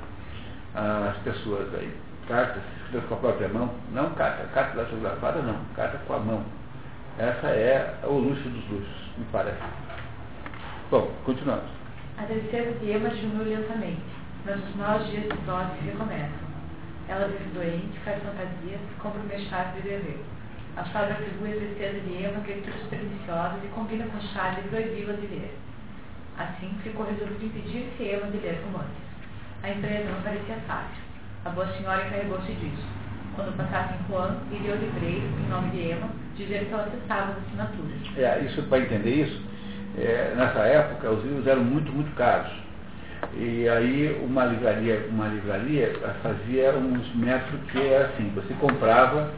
às pessoas aí. Cartas escritas com a própria mão, não carta, carta datilografada não, carta com a mão. Essa é o luxo dos luxos, me parece. Bom, continuamos. A de Emma diminui lentamente, mas os maus dias de Dose recomeçam. Ela vive doente, faz fantasias, compra o chás de dever. A fada atribui a tristeza de Emma virtudes perniciosas e combina com Charles proibi-la de ler. Assim, ficou resolvido impedir-se Emma de ler romances. A empresa não parecia fácil. A boa senhora encarregou-se disso. Quando passasse em Juan, iria ao livreiro, em nome de Emma, dizer que ela acessava as assinaturas. É, isso, para entender isso, é, nessa época os livros eram muito, muito caros. E aí uma livraria, uma livraria fazia uns métodos que era assim, você comprava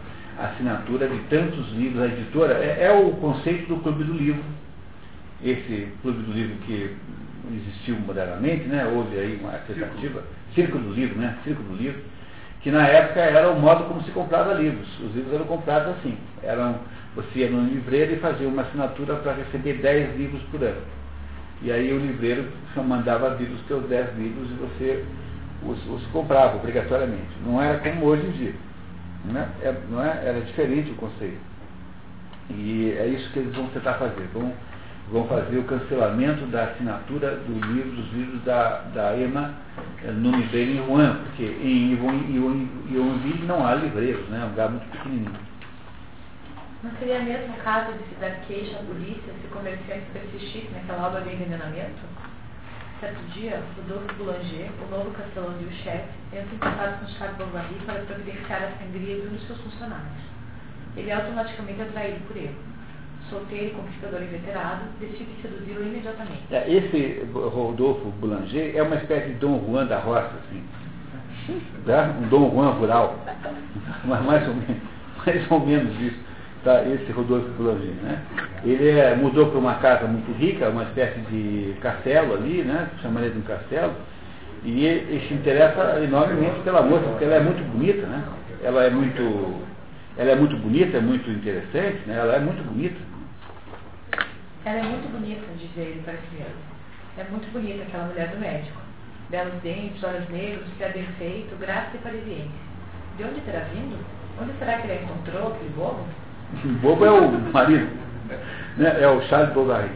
assinatura de tantos livros, a editora, é, é o conceito do clube do livro. Esse clube do livro que existiu modernamente, né? houve aí uma tentativa, Círculo do Livro, né? Círculo do Livro, que na época era o modo como se comprava livros. Os livros eram comprados assim. Eram, você ia no livreiro e fazia uma assinatura para receber 10 livros por ano. E aí o livreiro mandava vir os seus 10 livros e você os, os, comprava obrigatoriamente. Não era como hoje em dia. Não é? não é? Era diferente o conceito. E é isso que eles vão tentar fazer. Vão, vão fazer o cancelamento da assinatura do livro, dos livros da, da EMA eh, no livreiro em Wuhan, porque em Yonville não há livreiros, né? é um lugar muito pequenininho. Não seria mesmo o caso de se dar queixa à polícia se comerciantes persistissem naquela obra de envenenamento? Certo dia, Rodolfo Boulanger, o novo castelão e o chefe, entra em contato com Charles Bovary para providenciar a sangria de um dos seus funcionários. Ele é automaticamente atraído por ele solteiro e conquistador inveterado, decide seduzi-lo imediatamente. É, esse Rodolfo Boulanger é uma espécie de Dom Juan da roça, assim. Tá? Um Dom Juan rural. Mas mais ou menos, mais ou menos isso. Tá? Esse Rodolfo Boulanger. Né? Ele é, mudou para uma casa muito rica, uma espécie de castelo ali, né? chamaria de um castelo, e ele se interessa enormemente pela moça, porque ela é muito bonita, né? Ela é muito ela é muito bonita, é muito interessante, né? ela é muito bonita. Ela é muito bonita, dizia ele para si mesmo. É muito bonita aquela mulher do médico. Belos dentes, olhos negros, pé feito, graça e parisiense. De onde terá vindo? Onde será que ele encontrou, aquele bobo? O bobo é o marido, né? é o Charles Bovary.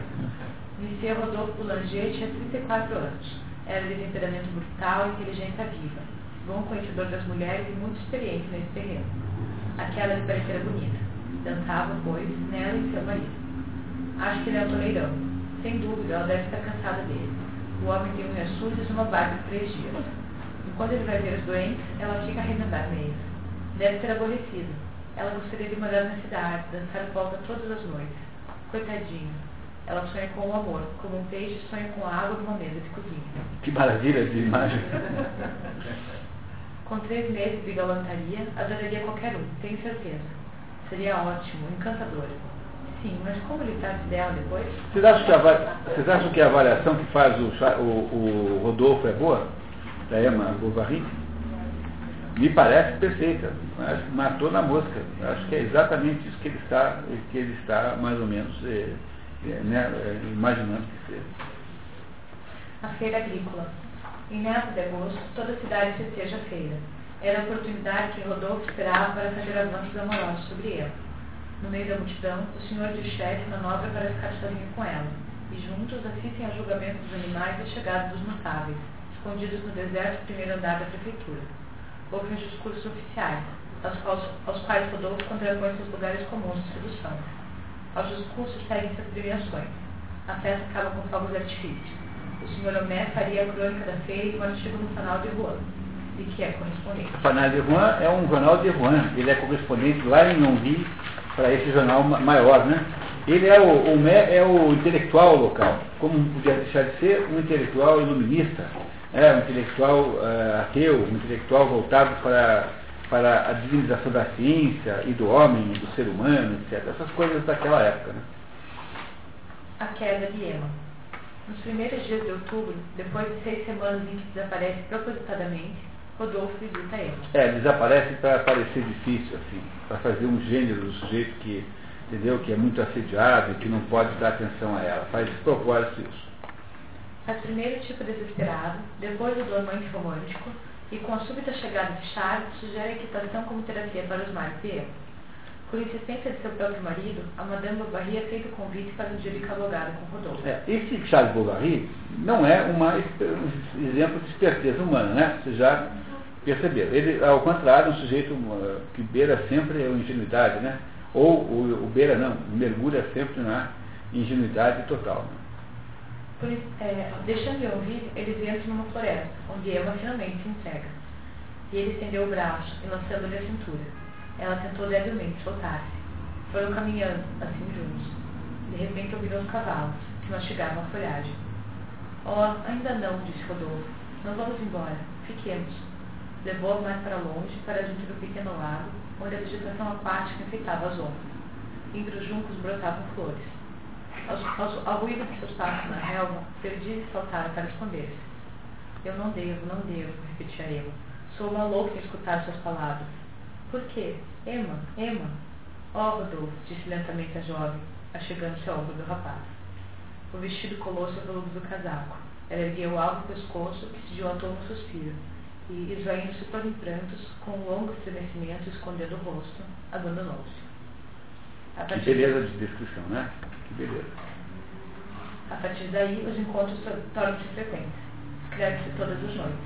Monsieur Rodolfo Boulanger tinha 34 anos. Era de temperamento brutal e inteligência viva. Bom conhecedor das mulheres e muito experiente nesse terreno. Aquela lhe parecera bonita. Dançava, pois, nela e seu marido. Acho que ele é um toleirão. Sem dúvida, ela deve estar cansada dele. O homem tem unhas sujas e uma barba de três dias. Enquanto ele vai ver os doentes, ela fica a remendar meias. Deve ser aborrecida. Ela gostaria de morar na cidade, dançar volta todas as noites. Coitadinha. Ela sonha com o amor, como um peixe sonha com a água numa mesa de cozinha. Que maravilha de imagem. com três meses de galantaria, adoraria qualquer um, tenho certeza. Seria ótimo, encantador. Sim, mas como ele trata dela depois? Vocês acham, que a, vocês acham que a avaliação que faz o, o, o Rodolfo é boa? Da Emma Bovary? Me parece perfeita. Acho que matou na mosca. Acho que é exatamente isso que ele está, que ele está mais ou menos é, é, né, é, imaginando que seja. A feira agrícola. Em meados de agosto, toda a cidade festeja a feira. Era a oportunidade que Rodolfo esperava para fazer avanços amorosos sobre ela. No meio da multidão, o senhor de chefe manobra para ficar sozinho com ela, e juntos assistem ao julgamento dos animais e chegada dos notáveis, escondidos no deserto do primeiro andar da prefeitura. Ouvem os discursos oficiais, aos quais, aos quais Rodolfo contrapõe seus lugares comuns de sedução. Aos discursos seguem-se as premiações. A festa acaba com fogos de artifício. O senhor Homé faria a crônica da feira e um artigo no canal de Juan. e que é correspondente. O Fanal de Rouen é um jornal de Rouen. Ele é correspondente lá em Yonville para esse jornal maior, né? Ele é o, o, é o intelectual local, como podia deixar de ser um intelectual iluminista, é, um intelectual uh, ateu, um intelectual voltado para, para a divinização da ciência e do homem, do ser humano, etc. Essas coisas daquela época. Né? A queda de Ema. Nos primeiros dias de outubro, depois de seis semanas em que desaparece propositadamente, Rodolfo visita Ema. É, desaparece para parecer difícil, assim, para fazer um gênero do sujeito que, entendeu, que é muito assediado e que não pode dar atenção a ela. Faz de propósito isso. Faz primeiro tipo desesperado, depois o do amante romântico, e com a súbita chegada de Charles, sugere a equitação como terapia para os males de Ema. Por insistência de seu próprio marido, a Madame Bovary aceita o convite para um dia de cavalgada com Rodolfo. É, esse Charles Bovary não é uma, um exemplo de esperteza humana, né? Você já percebeu. Ele, ao contrário, é um sujeito que beira sempre a ingenuidade, né? Ou o, o beira não, mergulha sempre na ingenuidade total. Né? É, deixando de ouvir, eles entram numa floresta, onde Emma finalmente se entrega. E ele estendeu o braço, enlaçando-lhe a cintura. Ela tentou levemente soltar-se. Foram caminhando, assim juntos. De repente ouviram os cavalos, que mastigavam a folhagem. Oh, ainda não, disse Rodolfo. Não vamos embora. Fiquemos. Levou-a mais para longe, para junto do pequeno lago, onde a vegetação aquática enfeitava as ondas. Entre os juncos brotavam flores. Ao, ruído seus passos na relva, perdi e saltaram para esconder-se. Eu não devo, não devo, repetia Emma. Sou uma louca em escutar suas palavras. Por quê? Emma, Emma. Oh, Rodolfo, disse lentamente a jovem, achegando-se ao ombro do rapaz. O vestido colou-se ao volume do casaco. Ela ergueu o pescoço, que se dilatou no suspiro, e, esvaindo-se todo em prantos, com um longo estremecimento escondendo o rosto, abandonou-se. Que beleza de descrição, né? Que beleza. A partir daí, os encontros tornam-se frequentes. Escreve-se todas as noites.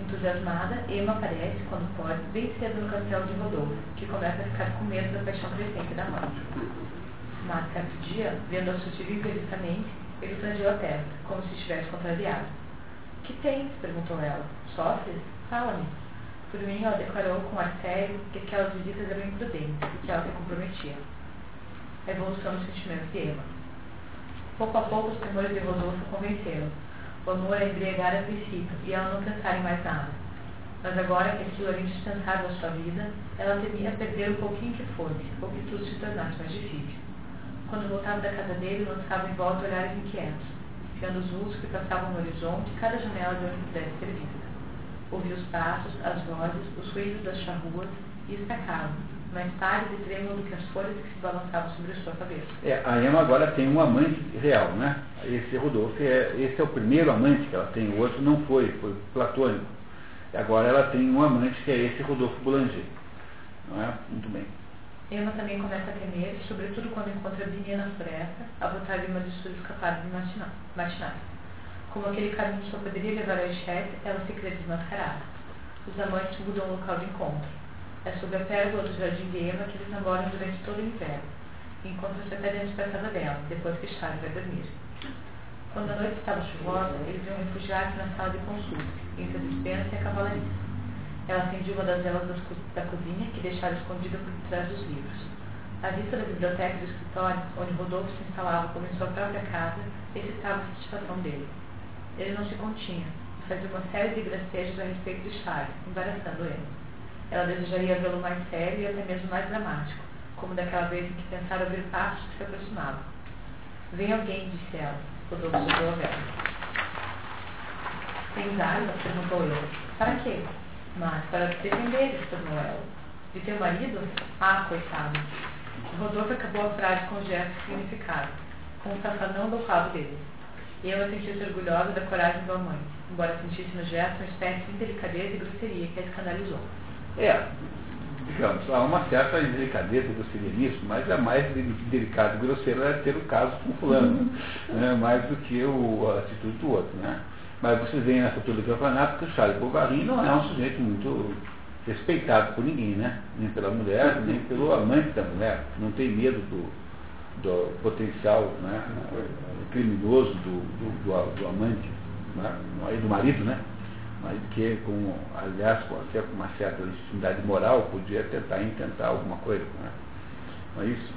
Entusiasmada, Emma aparece, quando pode, bem cedo no castelo de Rodolfo, que começa a ficar com medo da paixão crescente da mãe. Mas, certo dia, vendo a sutil imprevisamente, ele frangiu a testa, como se estivesse contrariado. Que tens? perguntou ela. Sofres? Fala-me. Por mim, ela declarou com ar sério que aquelas visitas eram imprudentes e que ela se comprometia. A evolução dos sentimentos de Emma. Pouco a pouco, os temores de Rodolfo convenceram. O amor a embriagar a princípio e ela não pensar em mais nada. Mas agora que aquilo era indispensável à sua vida, ela temia perder o pouquinho que fosse, ou que tudo se tornasse mais difícil. Quando voltava da casa dele, lançava em volta olhares inquietos, espiando os vultos que passavam no horizonte, cada janela de onde pudesse ser vista. Ouvia os passos, as vozes, os ruídos das charruas e estacava, mais pálido e trêmulo do que as folhas que se balançavam sobre a sua cabeça. É, a Emma agora tem um amante real, né? Esse Rodolfo, é, esse é o primeiro amante que ela tem, o outro não foi, foi platônico. Agora ela tem um amante que é esse Rodolfo Boulanger. Não é? Muito bem. Emma também começa a temer, sobretudo quando encontra Binia na floresta, a botar-lhe uma de suas escapadas matinais. Como aquele caminho só poderia levar a Echete, ela se crê desmascarada. Os amantes mudam o local de encontro. É sob a pérgola do jardim de Emma que eles namoram durante todo o inverno. Encontram-se até dentro da casa dela, depois que Charles vai dormir. Quando a noite estava chuvosa, eles iam refugiar-se na sala de consulta, entre a dispensa e a cavalariça. Ela acendia uma das velas da cozinha, que deixara escondida por trás dos livros. À vista da biblioteca e do escritório, onde Rodolfo se instalava como em sua própria casa, excitava a satisfação dele. Ele não se continha, fazia uma série de gracejos a respeito de Charles, embaraçando ele. Ela desejaria vê-lo mais sério e até mesmo mais dramático, como daquela vez em que pensara ouvir passos que se aproximavam. Vem alguém, disse ela. Rodolfo subiu a vela. Tens arma? perguntou ele. Para quê? Mas para te defender, exclamou ela. De teu marido? Ah, coitado. Rodolfo acabou a frase com um gesto significado, com um safanão do rabo dele. E ela sentiu-se orgulhosa da coragem do amante, embora sentisse no gesto uma espécie de indelicadeza e grosseria que a escandalizou. É, digamos, há uma certa delicadeza do nisso, mas é mais delicado e grosseiro é ter o caso com fulano, né, mais do que o, a atitude do outro. Né? Mas vocês veem nessa altura do campeonato que o Charles Bovary não é um sujeito muito respeitado por ninguém, né? nem pela mulher, nem pelo amante da mulher. Não tem medo do, do potencial né, criminoso do, do, do, do amante, né? do marido, né? Marido que, com, aliás, com, até com uma certa legitimidade moral, podia tentar intentar alguma coisa. Né? Não é isso?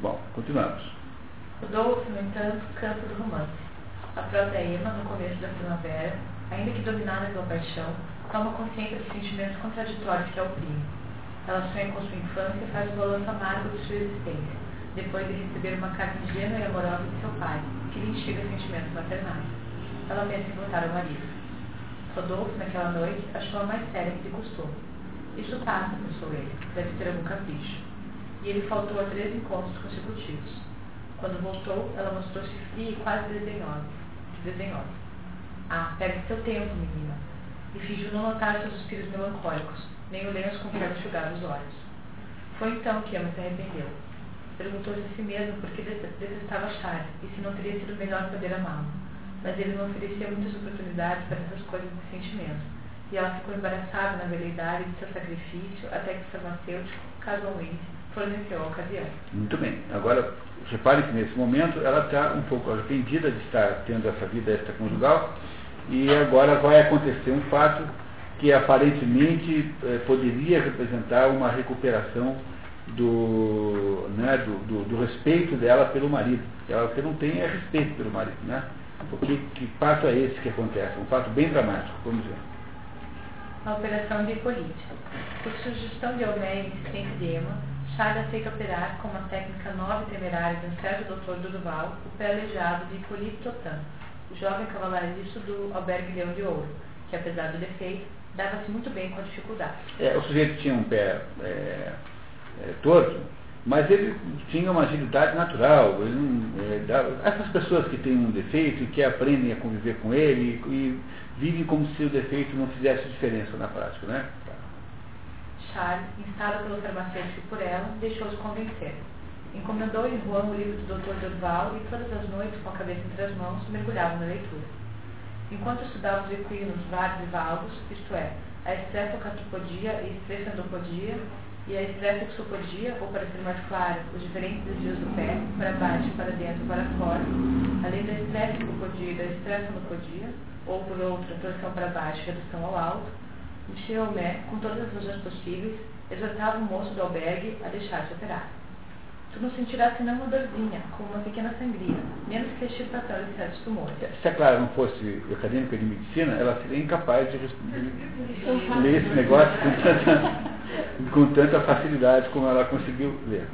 Bom, continuamos. Rodolfo, no entanto, cansa do romance. A própria Emma, no começo da primavera, ainda que dominada pela paixão, toma consciência dos sentimentos contraditórios que a oprimem. Ela sonha com sua infância e faz o balanço amargo de sua existência, depois de receber uma carta ingênua e amorosa de seu pai, que lhe instiga sentimentos maternais. Ela pensa em voltar ao marido. Rodolfo, naquela noite, achou-a mais séria que de costume. Isso passa, pensou ele, deve ter algum capricho. E ele faltou a três encontros consecutivos. Quando voltou, ela mostrou-se fria e quase desdenhosa. desdenhosa. Ah, pegue seu tempo, menina. E fingiu não notar seus suspiros melancólicos, nem o lenço com que ela enxugava os olhos. Foi então que Emma se arrependeu. Perguntou-se a si mesmo por que detestava Charles e se não teria sido melhor poder amá-lo. Mas ele não oferecia muitas oportunidades para essas coisas de sentimento. E ela ficou embaraçada na veleidade de seu sacrifício até que o farmacêutico, casualmente, forneceu a ocasião. Muito bem. Agora, repare que nesse momento ela está um pouco arrependida de estar tendo essa vida extraconjugal e agora vai acontecer um fato que aparentemente eh, poderia representar uma recuperação do, né, do, do, do, respeito dela pelo marido. Ela que não tem é respeito pelo marido. Né? Porque que fato é esse que acontece? Um fato bem dramático, vamos ver. A operação de Hipólite. Por sugestão de Homé e insistência de Emma, Charles aceita operar com uma técnica nova e temerária do certo doutor Durval o pé aleijado de Hipólite Totan, o jovem cavalariço do Albergue Leão de Ouro, que apesar do defeito, dava-se muito bem com a dificuldade. É, o sujeito tinha um pé é, é, torto, mas ele tinha uma agilidade natural. Não, é, dava, essas pessoas que têm um defeito e que aprendem a conviver com ele e, e vivem como se o defeito não fizesse diferença na prática, né? Charles, instado pelo farmacêutico por ela, deixou-os convencer. Encomendou em Juan o livro do Dr. Dorval e todas as noites, com a cabeça entre as mãos, mergulhava na leitura. Enquanto estudava os equinos, vados e valvos, isto é, a estrepocatopodia e estrefendopodia, e a estreptoxopodia, ou para ser mais claro, os diferentes desvios do pé, para baixo, para dentro, para fora, além da estreptopodia e da estrefendopodia, ou por outra, torção para baixo redução ao alto, o Homé, com todas as razões possíveis, exortava o moço do albergue a deixar-se operar. Tu não sentirás senão uma dorzinha, como uma pequena sangria, menos que a extirpação de certos tumores. Se a Clara não fosse acadêmica de medicina, ela seria incapaz de, de ler esse negócio com tanta, com tanta facilidade como ela conseguiu ler.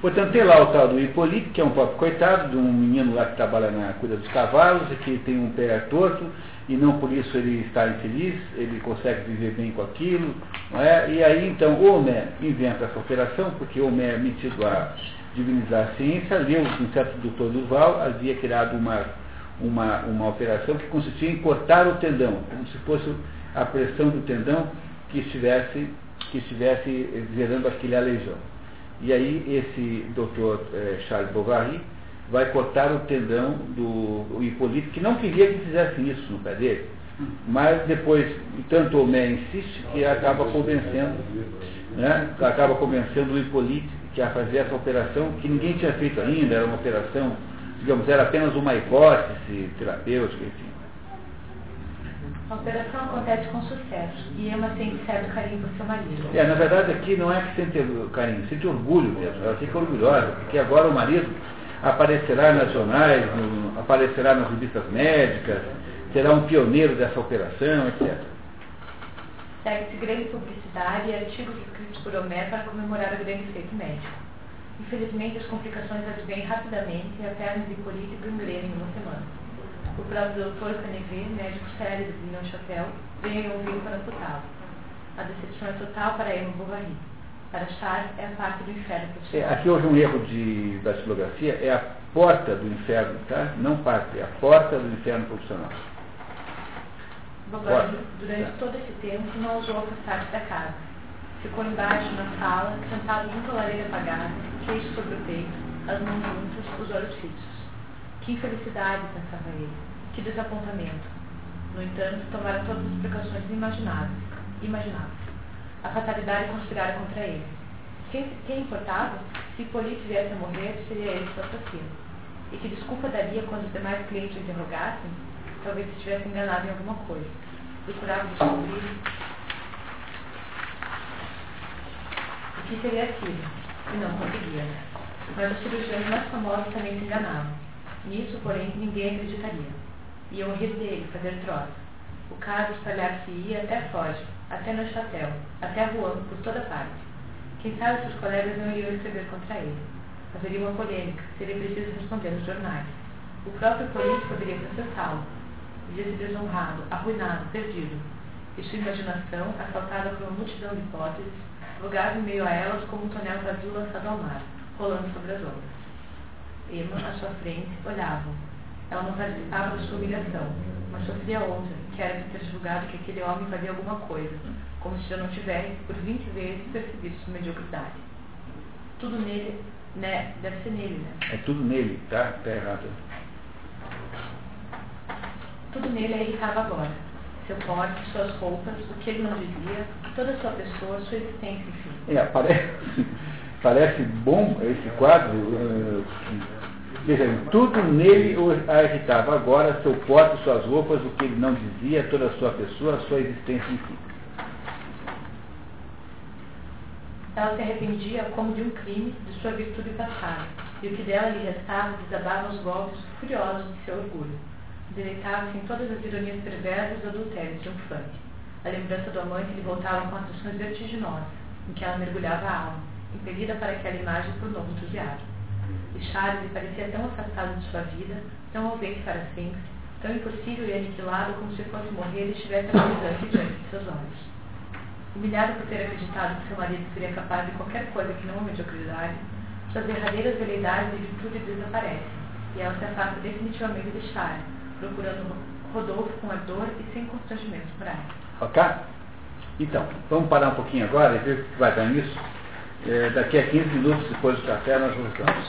Portanto, tem lá o tal do Hipólito, que é um pobre coitado, de um menino lá que trabalha na cuida dos cavalos e que tem um pé torto e não por isso ele está infeliz, ele consegue viver bem com aquilo. Não é? E aí então Homé inventa essa operação, porque Homé é metido a divinizar a ciência, que um certo doutor Duval havia criado uma, uma, uma operação que consistia em cortar o tendão, como se fosse a pressão do tendão que estivesse, que estivesse gerando aquele aleijão. E aí esse doutor eh, Charles Bovary vai cortar o tendão do Hipólito, que não queria que fizessem isso no pé dele. Mas depois, tanto o Mé insiste que acaba convencendo, né, acaba convencendo o Hipólito que a fazer essa operação, que ninguém tinha feito ainda, era uma operação, digamos, era apenas uma hipótese terapêutica, enfim. A operação acontece com sucesso e Emma sente certo carinho por seu marido. É, na verdade aqui não é que sente carinho, sente orgulho mesmo. Ela fica orgulhosa, porque agora o marido aparecerá nas jornais, no, aparecerá nas revistas médicas, será um pioneiro dessa operação, etc. Segue-se grande publicidade e artigos escritos por Homero para comemorar o grande feito médico. Infelizmente, as complicações advêm rapidamente e a perna de político engrena em uma semana. O próprio doutor Canevet, médico célebre de Neuchâtel, veio ouvir para amputá-lo. A decepção é total para Emma Bovary para Charles é a parte do inferno profissional. É, aqui houve um erro de datilografia, é a porta do inferno, tá? Não parte, é a porta do inferno profissional. Bobani, durante todo esse tempo, não ousou afastar-se da casa. Ficou embaixo, na sala, sentado junto à lareira apagada, queixo sobre o peito, as mãos juntas, os olhos fixos. Que infelicidade, pensava ele. Que desapontamento. No entanto, tomaram todas as precauções imagináveis. imagináveis a fatalidade conspirara contra ele. Quem, quem importava? Se Polite viesse a morrer, seria ele o assassino. E que desculpa daria quando os demais clientes interrogassem? Talvez se tivesse enganado em alguma coisa. procurava descobrir o que seria aquilo, e não conseguia. Mas os cirurgiões mais famosos também se enganavam. Nisso, porém, ninguém acreditaria. Iam rir dele, fazer troça. O caso espalhar-se-ia até Foz, até Neuchâtel, até Rouen, por toda parte. Quem sabe seus colegas não iriam escrever contra ele. Haveria uma polêmica, seria preciso responder nos jornais. O próprio político poderia processá-lo. Via-se desonrado, arruinado, perdido. E sua imaginação, assaltada por uma multidão de hipóteses, vogava em meio a elas como um tonel vazio lançado ao mar, rolando sobre as ondas. Emma, à sua frente, olhava. Ela não participava da sua humilhação, mas sofria outra, que era de ter julgado que aquele homem fazia alguma coisa, como se já não tivesse, por vinte vezes, percebido sua mediocridade. Tudo nele, né? Deve ser nele, né? É tudo nele, tá? Tá errado. Tudo nele a irritava agora. Seu porte, suas roupas, o que ele não dizia, toda a sua pessoa, sua existência, enfim. É, parece, parece bom esse quadro. Uh, veja, tudo nele a irritava agora, seu porte, suas roupas, o que ele não dizia, toda a sua pessoa, sua existência, enfim. Ela se arrependia como de um crime de sua virtude passada, e o que dela lhe restava desabava os golpes furiosos de seu orgulho. Deleitava-se em todas as ironias perversas do adultério triunfante. A lembrança do amante lhe voltava com atrações vertiginosas, em que ela mergulhava a alma, impelida para aquela imagem por novo entusiasmo. E Charles lhe parecia tão afastado de sua vida, tão ausente para sempre, tão impossível e aniquilado como se fosse morrer e estivesse agonizante diante de seus olhos. Humilhado por ter acreditado que seu marido seria capaz de qualquer coisa que não uma mediocridade, suas verdadeiras veleidades e virtudes desaparecem, e ela se afasta definitivamente de Charles, procurando Rodolfo com ardor e sem constrangimento por ela. Ok? Então, vamos parar um pouquinho agora e ver o que vai dar nisso. É, daqui a 15 minutos depois do café nós voltamos.